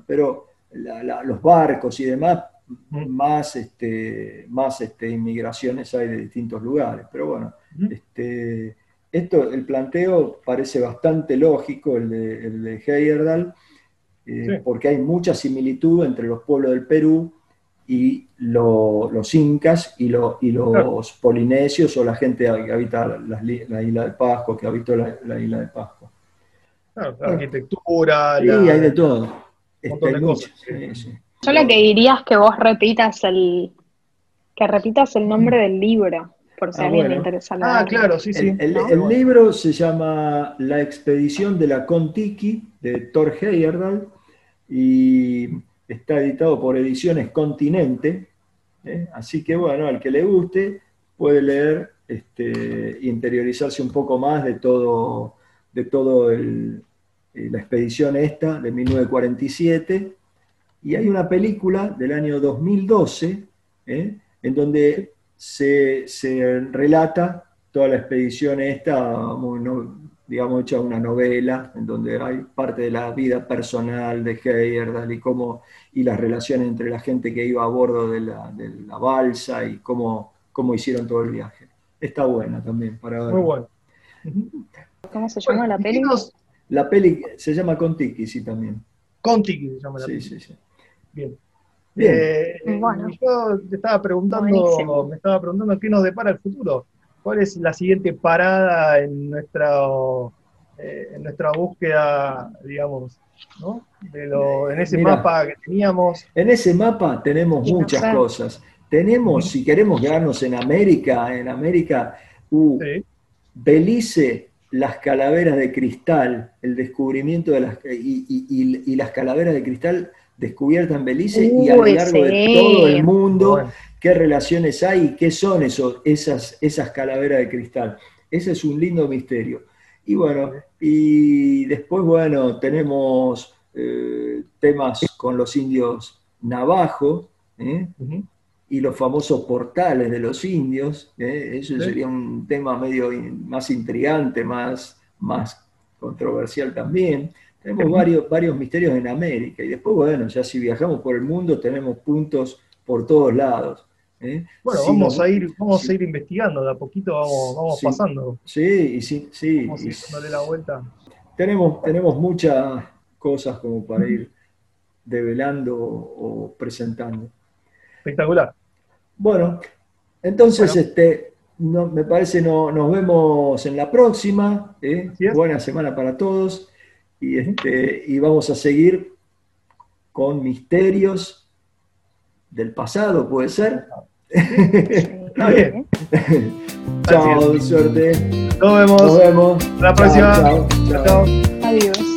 Speaker 1: pero los barcos y demás, más, este, más este, inmigraciones hay de distintos lugares. Pero bueno, este, esto, el planteo parece bastante lógico, el de, el de Heyerdahl, eh, porque hay mucha similitud entre los pueblos del Perú y los incas y, y los polinesios o la gente que habita la, isla de Pascua, que habitó la, isla de Pascua.
Speaker 2: la arquitectura.
Speaker 1: Sí, hay de todo.
Speaker 3: Yo lo que diría es que vos repitas el que repitas el nombre del libro, por si a ah, alguien le interesa
Speaker 2: la Ah, claro, sí, sí.
Speaker 1: El, libro se llama La expedición de la Contiki, de Thor Heyerdahl, y está editado por Ediciones Continente. ¿eh? Así que, bueno, al que le guste, puede leer este, interiorizarse un poco más de todo, de todo eh, la expedición esta de 1947, y hay una película del año 2012 ¿eh? en donde se, relata toda la expedición esta, digamos, hecha una novela, en donde hay parte de la vida personal de Heyerdahl y, cómo, y las relaciones entre la gente que iba a bordo de la, balsa y cómo, cómo hicieron todo el viaje. Está buena también para ver.
Speaker 2: Muy bueno.
Speaker 3: ¿Cómo se llama la película?
Speaker 1: La peli se llama Contiki, sí, también.
Speaker 2: Contiki se llama la
Speaker 1: peli. Sí, sí, sí.
Speaker 2: Bien. Bien. Eh, bueno. Yo te estaba preguntando, me estaba preguntando qué nos depara el futuro. ¿Cuál es la siguiente parada en nuestra, eh, en nuestra búsqueda, digamos, ¿no? De lo, en ese mapa que teníamos.
Speaker 1: En ese mapa tenemos muchas cosas. Tenemos, si queremos quedarnos en América, en América, uh, Belice las calaveras de cristal, el descubrimiento de las y, las calaveras de cristal descubiertas en Belice y a lo largo de todo el mundo, qué relaciones hay y qué son esos, esas, esas calaveras de cristal. Ese es un lindo misterio. Y bueno, y después, bueno, tenemos eh, temas con los indios navajo, ¿eh? y los famosos portales de los indios, ¿eh? eso sería un tema medio más intrigante, más, más controversial también. Tenemos varios, varios misterios en América y después, bueno, ya si viajamos por el mundo tenemos puntos por todos lados.
Speaker 2: ¿eh? Bueno, vamos, a ir, vamos a ir investigando, de a poquito vamos, pasando.
Speaker 1: Sí, y sí, sí.
Speaker 2: Vamos a ir la vuelta.
Speaker 1: Tenemos, tenemos muchas cosas como para ir develando o presentando.
Speaker 2: Espectacular.
Speaker 1: Bueno, entonces, este, no, me parece no, nos vemos en la próxima. ¿eh? Buena semana para todos. Y, este, y vamos a seguir con misterios del pasado, ¿puede ser?
Speaker 2: Está bien.
Speaker 1: chao, suerte.
Speaker 2: Nos vemos.
Speaker 1: Nos vemos.
Speaker 2: Hasta la próxima. chao.
Speaker 3: Adiós.